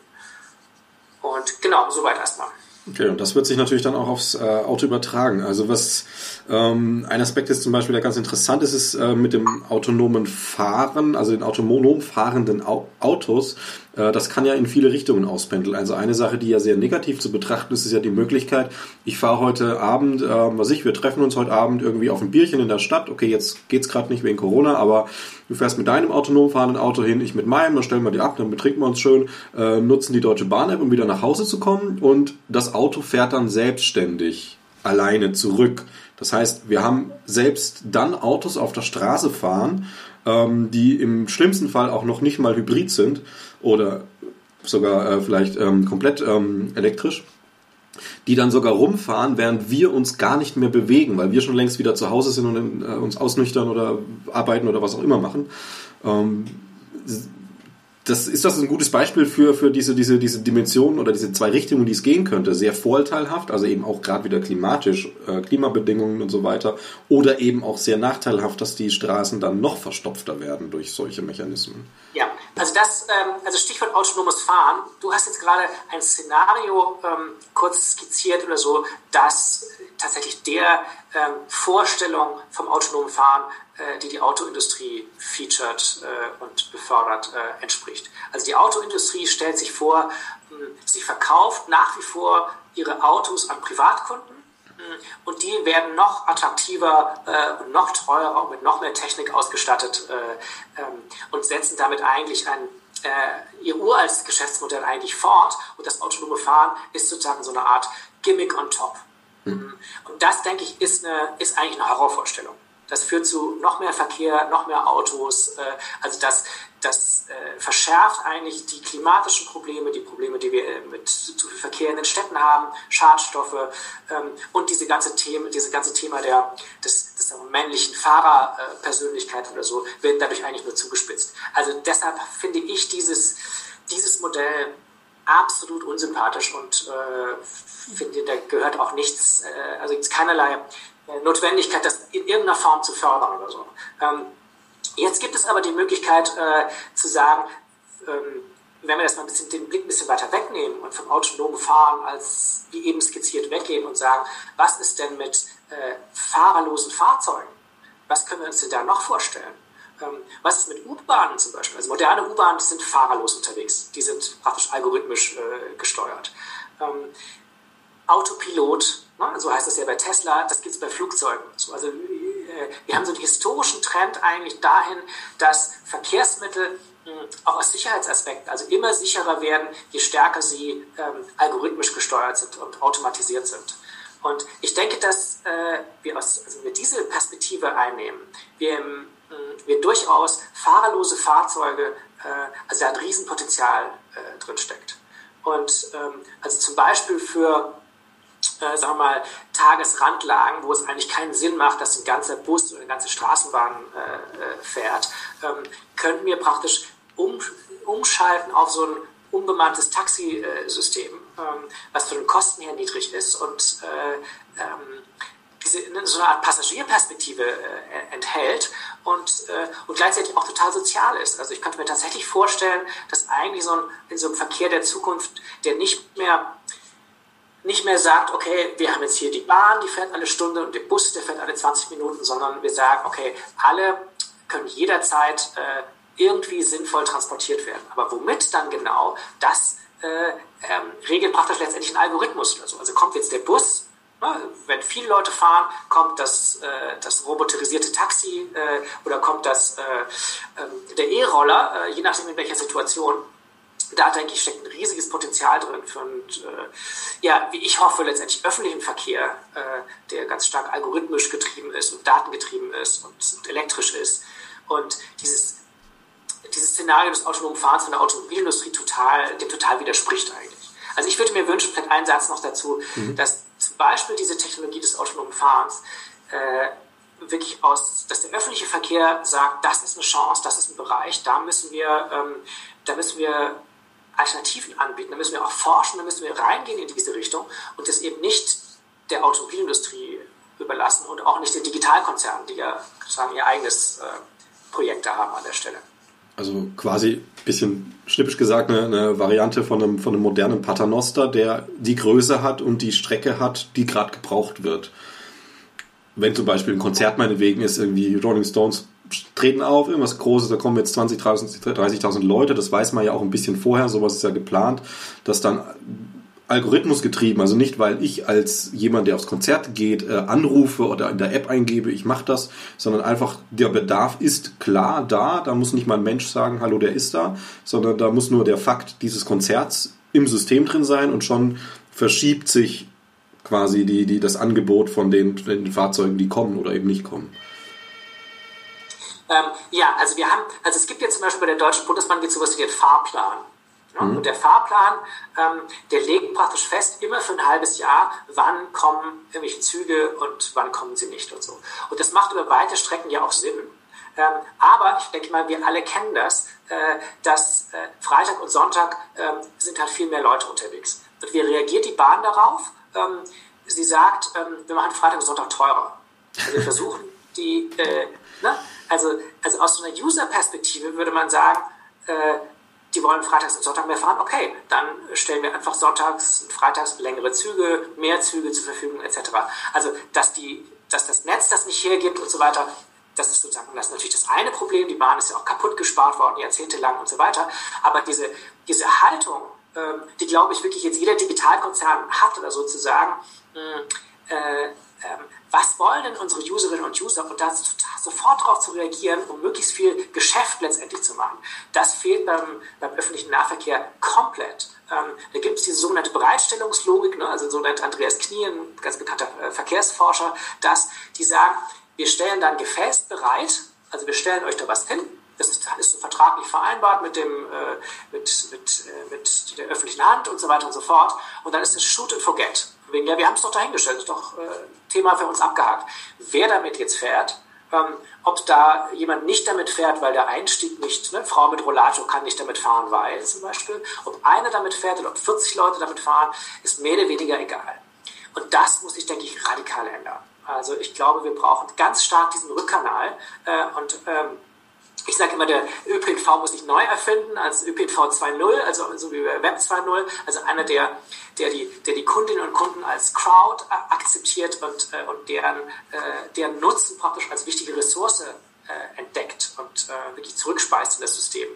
Und genau, soweit erstmal. Okay, und das wird sich natürlich dann auch aufs äh, Auto übertragen. Also was ähm, ein Aspekt ist zum Beispiel, der ganz interessant ist, ist äh, mit dem autonomen Fahren, also den autonom fahrenden Au Autos, äh, das kann ja in viele Richtungen auspendeln. Also eine Sache, die ja sehr negativ zu betrachten ist, ist ja die Möglichkeit, ich fahre heute Abend, äh, was ich, wir treffen uns heute Abend irgendwie auf ein Bierchen in der Stadt. Okay, jetzt geht's gerade nicht wegen Corona, aber du fährst mit deinem autonom fahrenden Auto hin, ich mit meinem, dann stellen wir die ab, dann betrinken wir uns schön, äh, nutzen die Deutsche Bahn-App, um wieder nach Hause zu kommen und das Auto fährt dann selbstständig alleine zurück. Das heißt, wir haben selbst dann Autos auf der Straße fahren, ähm, die im schlimmsten Fall auch noch nicht mal hybrid sind oder sogar äh, vielleicht ähm, komplett ähm, elektrisch, die dann sogar rumfahren, während wir uns gar nicht mehr bewegen, weil wir schon längst wieder zu Hause sind und äh, uns ausnüchtern oder arbeiten oder was auch immer machen. Das ist das ein gutes Beispiel für, für diese, diese, diese Dimensionen oder diese zwei Richtungen, die es gehen könnte. Sehr vorteilhaft, also eben auch gerade wieder klimatisch, äh, Klimabedingungen und so weiter. Oder eben auch sehr nachteilhaft, dass die Straßen dann noch verstopfter werden durch solche Mechanismen. Ja, Also das, ähm, also Stichwort autonomes Fahren. Du hast jetzt gerade ein Szenario ähm, kurz skizziert oder so, das tatsächlich der ähm, Vorstellung vom autonomen Fahren, äh, die die Autoindustrie featured äh, und befördert, äh, entspricht. Also die Autoindustrie stellt sich vor, mh, sie verkauft nach wie vor ihre Autos an Privatkunden und die werden noch attraktiver äh, und noch teurer und mit noch mehr Technik ausgestattet äh, ähm, und setzen damit eigentlich ein, äh, ihr uraltes Geschäftsmodell eigentlich fort. Und das autonome Fahren ist sozusagen so eine Art Gimmick on top. Mhm. Und das, denke ich, ist, eine, ist eigentlich eine Horrorvorstellung. Das führt zu noch mehr Verkehr, noch mehr Autos. Äh, also das, das äh, verschärft eigentlich die klimatischen Probleme, die Probleme, die wir äh, mit zu viel Verkehr in den Städten haben, Schadstoffe ähm, und diese ganze Thema, diese ganze Thema der, des, des männlichen Fahrerpersönlichkeit oder so, wird dadurch eigentlich nur zugespitzt. Also deshalb finde ich dieses, dieses Modell absolut unsympathisch und äh, finde, da gehört auch nichts, äh, also gibt es keinerlei äh, Notwendigkeit, das in irgendeiner Form zu fördern oder so. Ähm, jetzt gibt es aber die Möglichkeit äh, zu sagen, ähm, wenn wir das mal ein bisschen, den Blick ein bisschen weiter wegnehmen und vom autonomen Fahren als wie eben skizziert weggehen und sagen, was ist denn mit äh, fahrerlosen Fahrzeugen? Was können wir uns denn da noch vorstellen? Ähm, was ist mit U-Bahnen zum Beispiel? Also moderne U-Bahnen sind fahrerlos unterwegs. Die sind praktisch algorithmisch äh, gesteuert. Ähm, Autopilot Ne? So heißt es ja bei Tesla, das gibt es bei Flugzeugen. So, also wir haben so einen historischen Trend eigentlich dahin, dass Verkehrsmittel hm, auch aus Sicherheitsaspekten, also immer sicherer werden, je stärker sie ähm, algorithmisch gesteuert sind und automatisiert sind. Und ich denke, dass äh, wir, aus, also wir diese Perspektive einnehmen, wir, im, hm, wir durchaus fahrerlose Fahrzeuge, äh, also da ein Riesenpotenzial äh, drin. Und ähm, also zum Beispiel für äh, sagen wir mal, Tagesrandlagen, wo es eigentlich keinen Sinn macht, dass ein ganzer Bus oder eine ganze Straßenbahn äh, äh, fährt, ähm, könnten wir praktisch um, umschalten auf so ein unbemanntes Taxisystem, ähm, was von den Kosten her niedrig ist und äh, ähm, diese, so eine Art Passagierperspektive äh, enthält und, äh, und gleichzeitig auch total sozial ist. Also ich könnte mir tatsächlich vorstellen, dass eigentlich so ein, in so einem Verkehr der Zukunft, der nicht mehr nicht mehr sagt, okay, wir haben jetzt hier die Bahn, die fährt alle Stunde und der Bus, der fährt alle 20 Minuten, sondern wir sagen, okay, alle können jederzeit äh, irgendwie sinnvoll transportiert werden. Aber womit dann genau, das äh, ähm, regelt praktisch letztendlich ein Algorithmus oder so. Also kommt jetzt der Bus, ne, wenn viele Leute fahren, kommt das, äh, das roboterisierte Taxi äh, oder kommt das, äh, ähm, der E-Roller, äh, je nachdem in welcher Situation da denke ich, steckt ein riesiges Potenzial drin für einen, äh, ja, wie ich hoffe, letztendlich öffentlichen Verkehr, äh, der ganz stark algorithmisch getrieben ist und datengetrieben ist und, elektrisch ist. Und dieses, dieses Szenario des autonomen Fahrens von der Automobilindustrie total, dem total widerspricht eigentlich. Also ich würde mir wünschen, vielleicht einen Satz noch dazu, mhm. dass zum Beispiel diese Technologie des autonomen Fahrens äh, wirklich aus, dass der öffentliche Verkehr sagt, das ist eine Chance, das ist ein Bereich, da müssen wir, ähm, da müssen wir Alternativen anbieten. Da müssen wir auch forschen, da müssen wir reingehen in diese Richtung und das eben nicht der Automobilindustrie überlassen und auch nicht den Digitalkonzernen, die ja sozusagen ihr eigenes äh, Projekt da haben an der Stelle. Also quasi ein bisschen schnippisch gesagt eine, eine, Variante von einem, von einem modernen Paternoster, der die Größe hat und die Strecke hat, die gerade gebraucht wird. Wenn zum Beispiel ein Konzert meinetwegen ist, irgendwie Rolling Stones treten auf, irgendwas Großes, da kommen jetzt 20.000, 30.000 Leute, das weiß man ja auch ein bisschen vorher, sowas ist ja geplant, dass dann Algorithmus getrieben, also nicht, weil ich als jemand, der aufs Konzert geht, äh, anrufe oder in der App eingebe, ich mache das, sondern einfach der Bedarf ist klar da, da muss nicht mal ein Mensch sagen, hallo, der ist da, sondern da muss nur der Fakt dieses Konzerts im System drin sein und schon verschiebt sich quasi die, die, das Angebot von den, den Fahrzeugen, die kommen oder eben nicht kommen. Ähm, ja, also wir haben, also es gibt jetzt zum Beispiel bei der Deutschen Bundesbahn gibt sowas wie den Fahrplan. Ja? Mhm. Und der Fahrplan, ähm, der legt praktisch fest, immer für ein halbes Jahr, wann kommen irgendwelche Züge und wann kommen sie nicht und so. Und das macht über weite Strecken ja auch Sinn. Ähm, aber ich denke mal, wir alle kennen das, äh, dass äh, Freitag und Sonntag äh, sind halt viel mehr Leute unterwegs. Und wie reagiert die Bahn darauf? Ähm, sie sagt, ähm, wir machen Freitag und Sonntag teurer. Also wir versuchen die, äh, ne? Also, also aus so einer User-Perspektive würde man sagen, äh, die wollen freitags und Sonntag mehr fahren, okay, dann stellen wir einfach sonntags und freitags längere Züge, mehr Züge zur Verfügung etc. Also, dass, die, dass das Netz das nicht hergibt und so weiter, das ist sozusagen das ist natürlich das eine Problem. Die Bahn ist ja auch kaputt gespart worden, jahrzehntelang und so weiter. Aber diese, diese Haltung, ähm, die glaube ich wirklich jetzt jeder Digitalkonzern hat oder sozusagen, äh, äh, was wollen denn unsere Userinnen und User und da sofort darauf zu reagieren, um möglichst viel Geschäft letztendlich zu machen. Das fehlt beim, beim öffentlichen Nahverkehr komplett. Ähm, da gibt es diese sogenannte Bereitstellungslogik, ne? also so nennt Andreas Knie, ein ganz bekannter äh, Verkehrsforscher, dass die sagen, wir stellen dann Gefäß bereit, also wir stellen euch da was hin, das ist, ist so vertraglich vereinbart mit, dem, äh, mit, mit, äh, mit der öffentlichen Hand und so weiter und so fort. Und dann ist es Shoot and Forget. Wegen, ja, wir haben es doch dahingestellt, ist doch äh, Thema für uns abgehakt. Wer damit jetzt fährt, ähm, ob da jemand nicht damit fährt, weil der Einstieg nicht, ne, Frau mit Rollator kann nicht damit fahren, weil zum Beispiel, ob einer damit fährt oder ob 40 Leute damit fahren, ist mehr oder weniger egal. Und das muss sich, denke ich, radikal ändern. Also ich glaube, wir brauchen ganz stark diesen Rückkanal äh, und ähm, ich sage immer, der ÖPNV muss sich neu erfinden als ÖPNV 2.0, also so wie Web 2.0, also einer, der, der, die, der die Kundinnen und Kunden als Crowd akzeptiert und, äh, und deren, äh, deren Nutzen praktisch als wichtige Ressource äh, entdeckt und äh, wirklich zurückspeist in das System.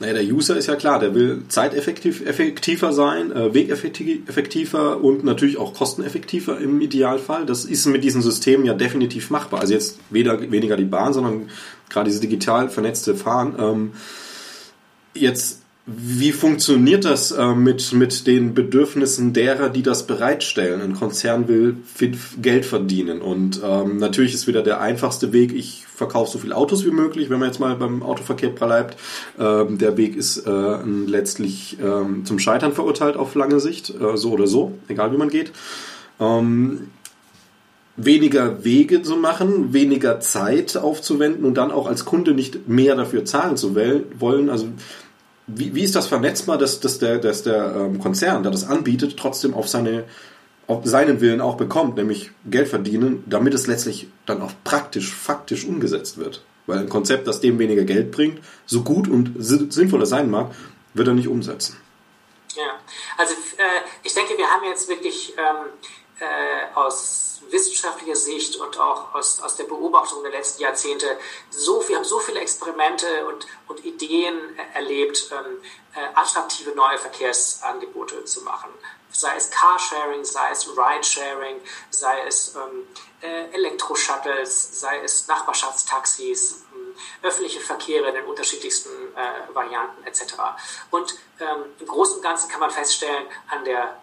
Naja, der User ist ja klar, der will zeiteffektiv effektiver sein, äh, wegeffektiver und natürlich auch kosteneffektiver im Idealfall. Das ist mit diesen Systemen ja definitiv machbar. Also jetzt weder, weniger die Bahn, sondern gerade diese digital vernetzte Fahren. Ähm, jetzt, wie funktioniert das äh, mit, mit den Bedürfnissen derer, die das bereitstellen? Ein Konzern will Geld verdienen und ähm, natürlich ist wieder der einfachste Weg, ich verkaufe so viele Autos wie möglich, wenn man jetzt mal beim Autoverkehr bleibt. Ähm, der Weg ist äh, letztlich ähm, zum Scheitern verurteilt auf lange Sicht, äh, so oder so, egal wie man geht. Ähm, weniger Wege zu machen, weniger Zeit aufzuwenden und dann auch als Kunde nicht mehr dafür zahlen zu wollen. Also wie, wie ist das vernetzbar, dass, dass der, dass der ähm, Konzern, der das anbietet, trotzdem auf seine auf seinen Willen auch bekommt, nämlich Geld verdienen, damit es letztlich dann auch praktisch, faktisch umgesetzt wird. Weil ein Konzept, das dem weniger Geld bringt, so gut und sinnvoll es sein mag, wird er nicht umsetzen. Ja, also äh, ich denke, wir haben jetzt wirklich ähm, äh, aus wissenschaftlicher Sicht und auch aus, aus der Beobachtung der letzten Jahrzehnte so wir haben so viele Experimente und, und Ideen erlebt, ähm, äh, attraktive neue Verkehrsangebote zu machen sei es Carsharing, sei es Ridesharing, sei es ähm, äh, Elektroshuttles, sei es Nachbarschaftstaxis, äh, öffentliche Verkehre in den unterschiedlichsten äh, Varianten etc. Und ähm, im Großen und Ganzen kann man feststellen, an der,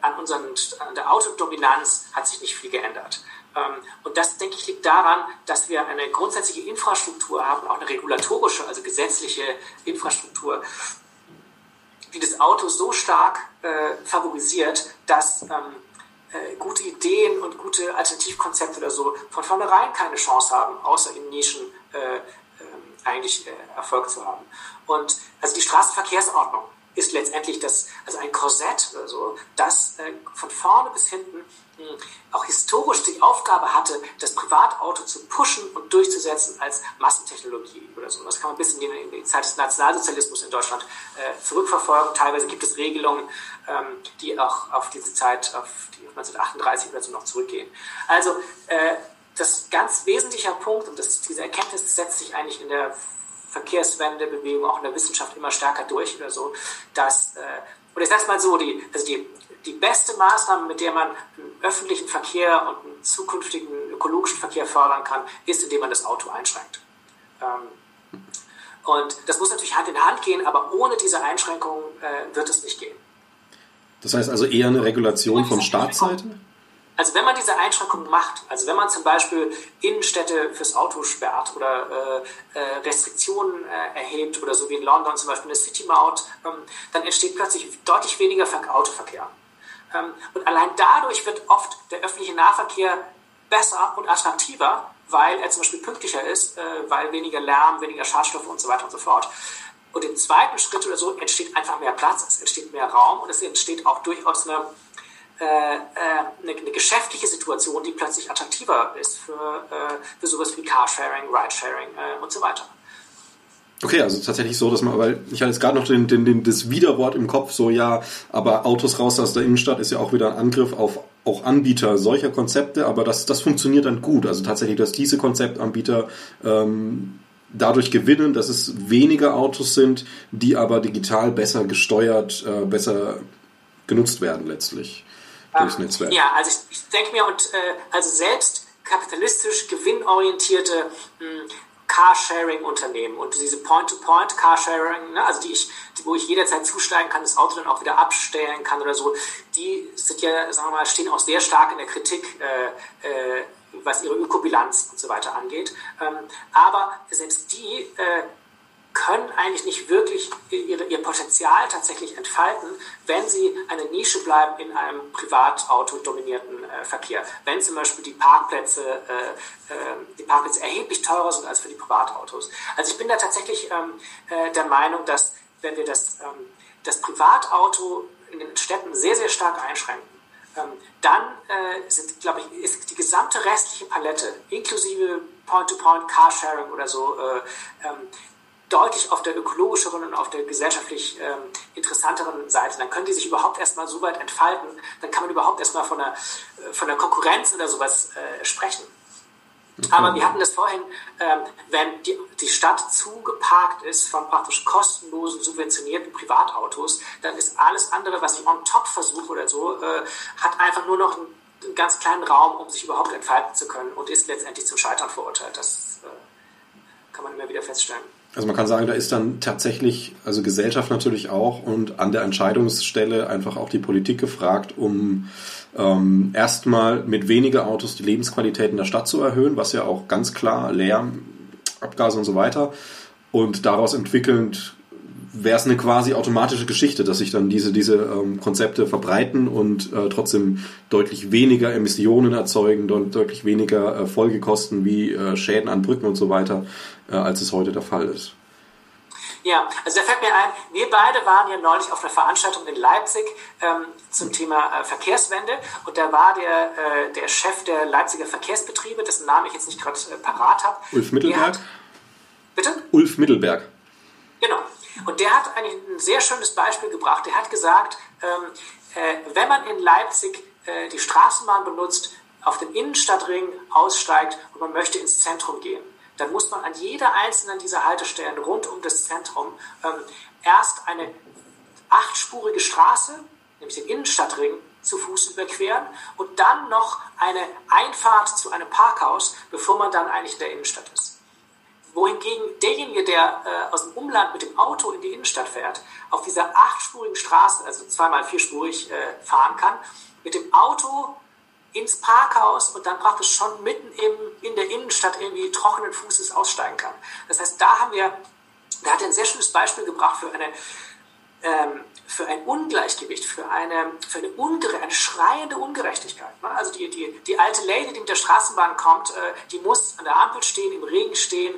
an, unseren, an der Autodominanz hat sich nicht viel geändert. Ähm, und das, denke ich, liegt daran, dass wir eine grundsätzliche Infrastruktur haben, auch eine regulatorische, also gesetzliche Infrastruktur, die das Auto so stark äh, favorisiert, dass ähm, äh, gute Ideen und gute Alternativkonzepte oder so von vornherein keine Chance haben, außer in Nischen äh, ähm, eigentlich äh, Erfolg zu haben. Und also die Straßenverkehrsordnung ist letztendlich das, also ein Korsett oder so, das äh, von vorne bis hinten auch historisch die Aufgabe hatte, das Privatauto zu pushen und durchzusetzen als Massentechnologie oder so. Das kann man bis in die, in die Zeit des Nationalsozialismus in Deutschland äh, zurückverfolgen. Teilweise gibt es Regelungen, ähm, die auch auf diese Zeit, auf die 1938 oder so noch zurückgehen. Also äh, das ganz wesentliche Punkt, und das, diese Erkenntnis setzt sich eigentlich in der Verkehrswendebewegung, auch in der Wissenschaft immer stärker durch oder so, dass, äh, oder ich sag's mal so, die, also die die beste Maßnahme, mit der man einen öffentlichen Verkehr und einen zukünftigen ökologischen Verkehr fördern kann, ist, indem man das Auto einschränkt. Ähm, und das muss natürlich Hand in Hand gehen, aber ohne diese Einschränkungen äh, wird es nicht gehen. Das heißt also eher eine Regulation von Staatsseite? Also wenn man diese Einschränkungen macht, also wenn man zum Beispiel Innenstädte fürs Auto sperrt oder äh, äh, Restriktionen äh, erhebt oder so wie in London zum Beispiel eine City Maut, ähm, dann entsteht plötzlich deutlich weniger Autoverkehr. Ähm, und allein dadurch wird oft der öffentliche Nahverkehr besser und attraktiver, weil er zum Beispiel pünktlicher ist, äh, weil weniger Lärm, weniger Schadstoffe und so weiter und so fort. Und im zweiten Schritt oder so entsteht einfach mehr Platz, es entsteht mehr Raum und es entsteht auch durchaus eine, eine, eine, geschäftliche Situation, die plötzlich attraktiver ist für, äh, für sowas wie Carsharing, Ridesharing äh, und so weiter. Okay, also tatsächlich so, dass man, weil ich hatte jetzt gerade noch den, den, den, das Widerwort im Kopf, so ja, aber Autos raus aus der Innenstadt ist ja auch wieder ein Angriff auf auch Anbieter solcher Konzepte, aber das, das funktioniert dann gut. Also tatsächlich, dass diese Konzeptanbieter ähm, dadurch gewinnen, dass es weniger Autos sind, die aber digital besser gesteuert, äh, besser genutzt werden letztlich durchs ähm, Netzwerk. Ja, also ich, ich denke mir, und äh, also selbst kapitalistisch gewinnorientierte mh, hm, Carsharing-Unternehmen und diese Point-to-Point-Carsharing, ne, also die ich, die, wo ich jederzeit zusteigen kann, das Auto dann auch wieder abstellen kann oder so, die sind ja, sagen wir mal, stehen auch sehr stark in der Kritik, äh, äh, was ihre Ökobilanz und so weiter angeht. Ähm, aber selbst die äh, können eigentlich nicht wirklich ihre, ihr Potenzial tatsächlich entfalten, wenn sie eine Nische bleiben in einem Privatauto-dominierten äh, Verkehr. Wenn zum Beispiel die Parkplätze, äh, äh, die Parkplätze erheblich teurer sind als für die Privatautos. Also ich bin da tatsächlich ähm, äh, der Meinung, dass wenn wir das, ähm, das Privatauto in den Städten sehr, sehr stark einschränken, ähm, dann äh, sind, glaube ich, ist die gesamte restliche Palette, inklusive Point-to-Point, Carsharing oder so, äh, ähm, deutlich auf der ökologischeren und auf der gesellschaftlich ähm, interessanteren Seite. Dann können die sich überhaupt erstmal so weit entfalten, dann kann man überhaupt erstmal von der, äh, von der Konkurrenz oder sowas äh, sprechen. Okay. Aber wir hatten das vorhin, ähm, wenn die, die Stadt zugeparkt ist von praktisch kostenlosen, subventionierten Privatautos, dann ist alles andere, was ich on top versuche oder so, äh, hat einfach nur noch einen, einen, ganz kleinen Raum, um sich überhaupt entfalten zu können und ist letztendlich zum Scheitern verurteilt. Das äh, kann man immer wieder feststellen. Also man kann sagen, da ist dann tatsächlich, also Gesellschaft natürlich auch und an der Entscheidungsstelle einfach auch die Politik gefragt, um ähm, erstmal mit weniger Autos die Lebensqualität in der Stadt zu erhöhen, was ja auch ganz klar Lärm, Abgase und so weiter. Und daraus entwickelnd wäre es eine quasi automatische Geschichte, dass sich dann diese, diese ähm, Konzepte verbreiten und äh, trotzdem deutlich weniger Emissionen erzeugen, deutlich weniger äh, Folgekosten wie äh, Schäden an Brücken und so weiter, äh, als es heute der Fall ist. Ja, also da fällt mir ein, wir beide waren ja neulich auf einer Veranstaltung in Leipzig ähm, zum Thema äh, Verkehrswende und da war der, äh, der Chef der Leipziger Verkehrsbetriebe, dessen Namen ich jetzt nicht gerade äh, parat habe. Ulf Mittelberg? Hat, bitte? Ulf Mittelberg. Genau. Und der hat eigentlich ein sehr schönes Beispiel gebracht. Der hat gesagt, ähm, äh, wenn man in Leipzig äh, die Straßenbahn benutzt, auf den Innenstadtring aussteigt und man möchte ins Zentrum gehen, dann muss man an jeder einzelnen dieser Haltestellen rund um das Zentrum ähm, erst eine achtspurige Straße, nämlich den Innenstadtring, zu Fuß überqueren und dann noch eine Einfahrt zu einem Parkhaus, bevor man dann eigentlich in der Innenstadt ist wohingegen derjenige, der äh, aus dem Umland mit dem Auto in die Innenstadt fährt, auf dieser achtspurigen Straße, also zweimal vierspurig, äh, fahren kann, mit dem Auto ins Parkhaus und dann praktisch schon mitten im, in der Innenstadt irgendwie trockenen Fußes aussteigen kann. Das heißt, da haben wir, da hat er ein sehr schönes Beispiel gebracht für eine ähm, für ein Ungleichgewicht, für eine, für eine, ungere, eine schreiende Ungerechtigkeit. Ne? Also die, die, die alte Lady, die mit der Straßenbahn kommt, äh, die muss an der Ampel stehen, im Regen stehen,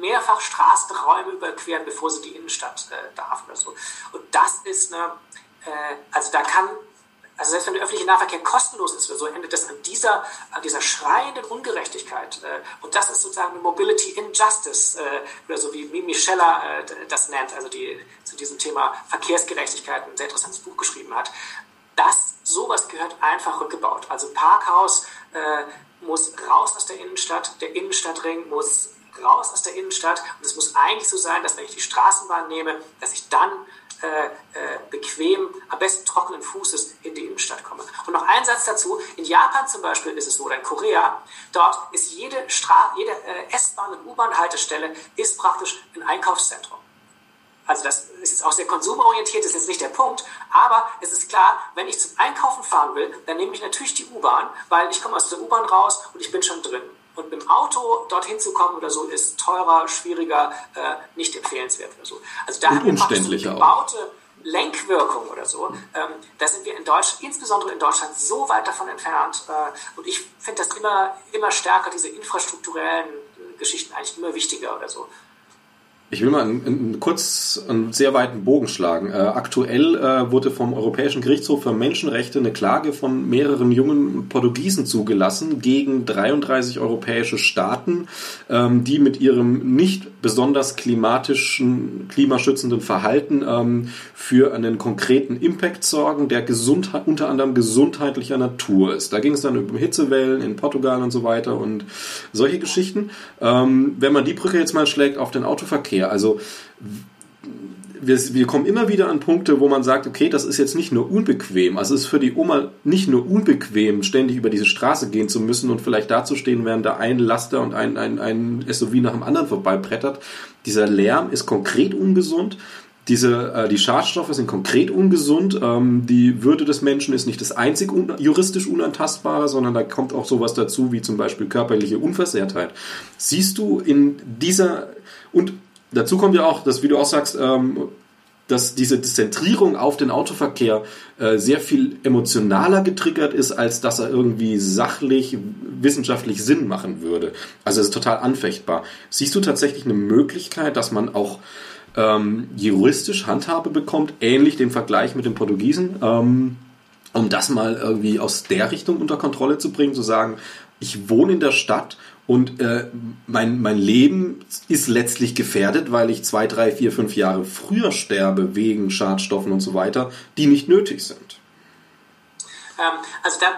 mehrfach Straßenräume überqueren, bevor sie die Innenstadt äh, darf oder so. Und das ist eine, äh, also da kann also selbst wenn der öffentliche Nahverkehr kostenlos ist, so endet das an dieser, an dieser schreienden Ungerechtigkeit. Äh, und das ist sozusagen eine Mobility Injustice, äh, oder so wie Mimi Scheller äh, das nennt, also die zu diesem Thema Verkehrsgerechtigkeit ein sehr interessantes Buch geschrieben hat. Das, sowas gehört einfach rückgebaut. Also Parkhaus muss raus aus der Innenstadt, der Innenstadtring muss raus aus der Innenstadt und es muss eigentlich so sein, dass wenn ich die Straßenbahn nehme, dass ich dann äh, äh, bequem, am besten trockenen Fußes in die Innenstadt komme. Und noch ein Satz dazu. In Japan zum Beispiel ist es so, oder in Korea, dort ist jede, jede äh, S-Bahn- und U-Bahn-Haltestelle praktisch ein Einkaufszentrum. Also das ist jetzt auch sehr konsumorientiert, das ist jetzt nicht der Punkt, aber es ist klar, wenn ich zum Einkaufen fahren will, dann nehme ich natürlich die U-Bahn, weil ich komme aus der U-Bahn raus und ich bin schon drin. Und mit dem Auto dorthin zu kommen oder so ist teurer, schwieriger, äh, nicht empfehlenswert oder so. Also da haben wir praktisch so eine gebaute auch. Lenkwirkung oder so. Ähm, da sind wir in Deutschland, insbesondere in Deutschland, so weit davon entfernt. Äh, und ich finde das immer, immer stärker, diese infrastrukturellen Geschichten eigentlich immer wichtiger oder so. Ich will mal einen, einen, kurz einen sehr weiten Bogen schlagen. Äh, aktuell äh, wurde vom Europäischen Gerichtshof für Menschenrechte eine Klage von mehreren jungen Portugiesen zugelassen gegen 33 europäische Staaten, ähm, die mit ihrem nicht besonders klimatischen, klimaschützenden Verhalten ähm, für einen konkreten Impact sorgen, der Gesundheit, unter anderem gesundheitlicher Natur ist. Da ging es dann um Hitzewellen in Portugal und so weiter und solche Geschichten. Ähm, wenn man die Brücke jetzt mal schlägt auf den Autoverkehr, her. Also wir, wir, kommen immer wieder an Punkte, wo man sagt, okay, das ist jetzt nicht nur unbequem. Also es ist für die Oma nicht nur unbequem, ständig über diese Straße gehen zu müssen und vielleicht dazustehen, während da ein Laster und ein, ein, ein SUV nach dem anderen vorbeibrettert. Dieser Lärm ist konkret ungesund. Diese, äh, die Schadstoffe sind konkret ungesund. Ähm, die Würde des Menschen ist nicht das einzig un juristisch Unantastbare, sondern da kommt auch sowas dazu, wie zum Beispiel körperliche Unversehrtheit. Siehst du in dieser und dazu kommt ja auch, dass, wie du auch sagst, ähm, dass diese Zentrierung auf den Autoverkehr äh, sehr viel emotionaler getriggert ist, als dass er irgendwie sachlich, wissenschaftlich Sinn machen würde. Also es ist total anfechtbar. Siehst du tatsächlich eine Möglichkeit, dass man auch ähm, juristisch Handhabe bekommt, ähnlich dem Vergleich mit den Portugiesen, ähm, um das mal irgendwie aus der Richtung unter Kontrolle zu bringen, zu sagen, ich wohne in der Stadt und äh, mein, mein Leben ist letztlich gefährdet, weil ich zwei, drei, vier, fünf Jahre früher sterbe wegen Schadstoffen und so weiter, die nicht nötig sind. Ähm, also da,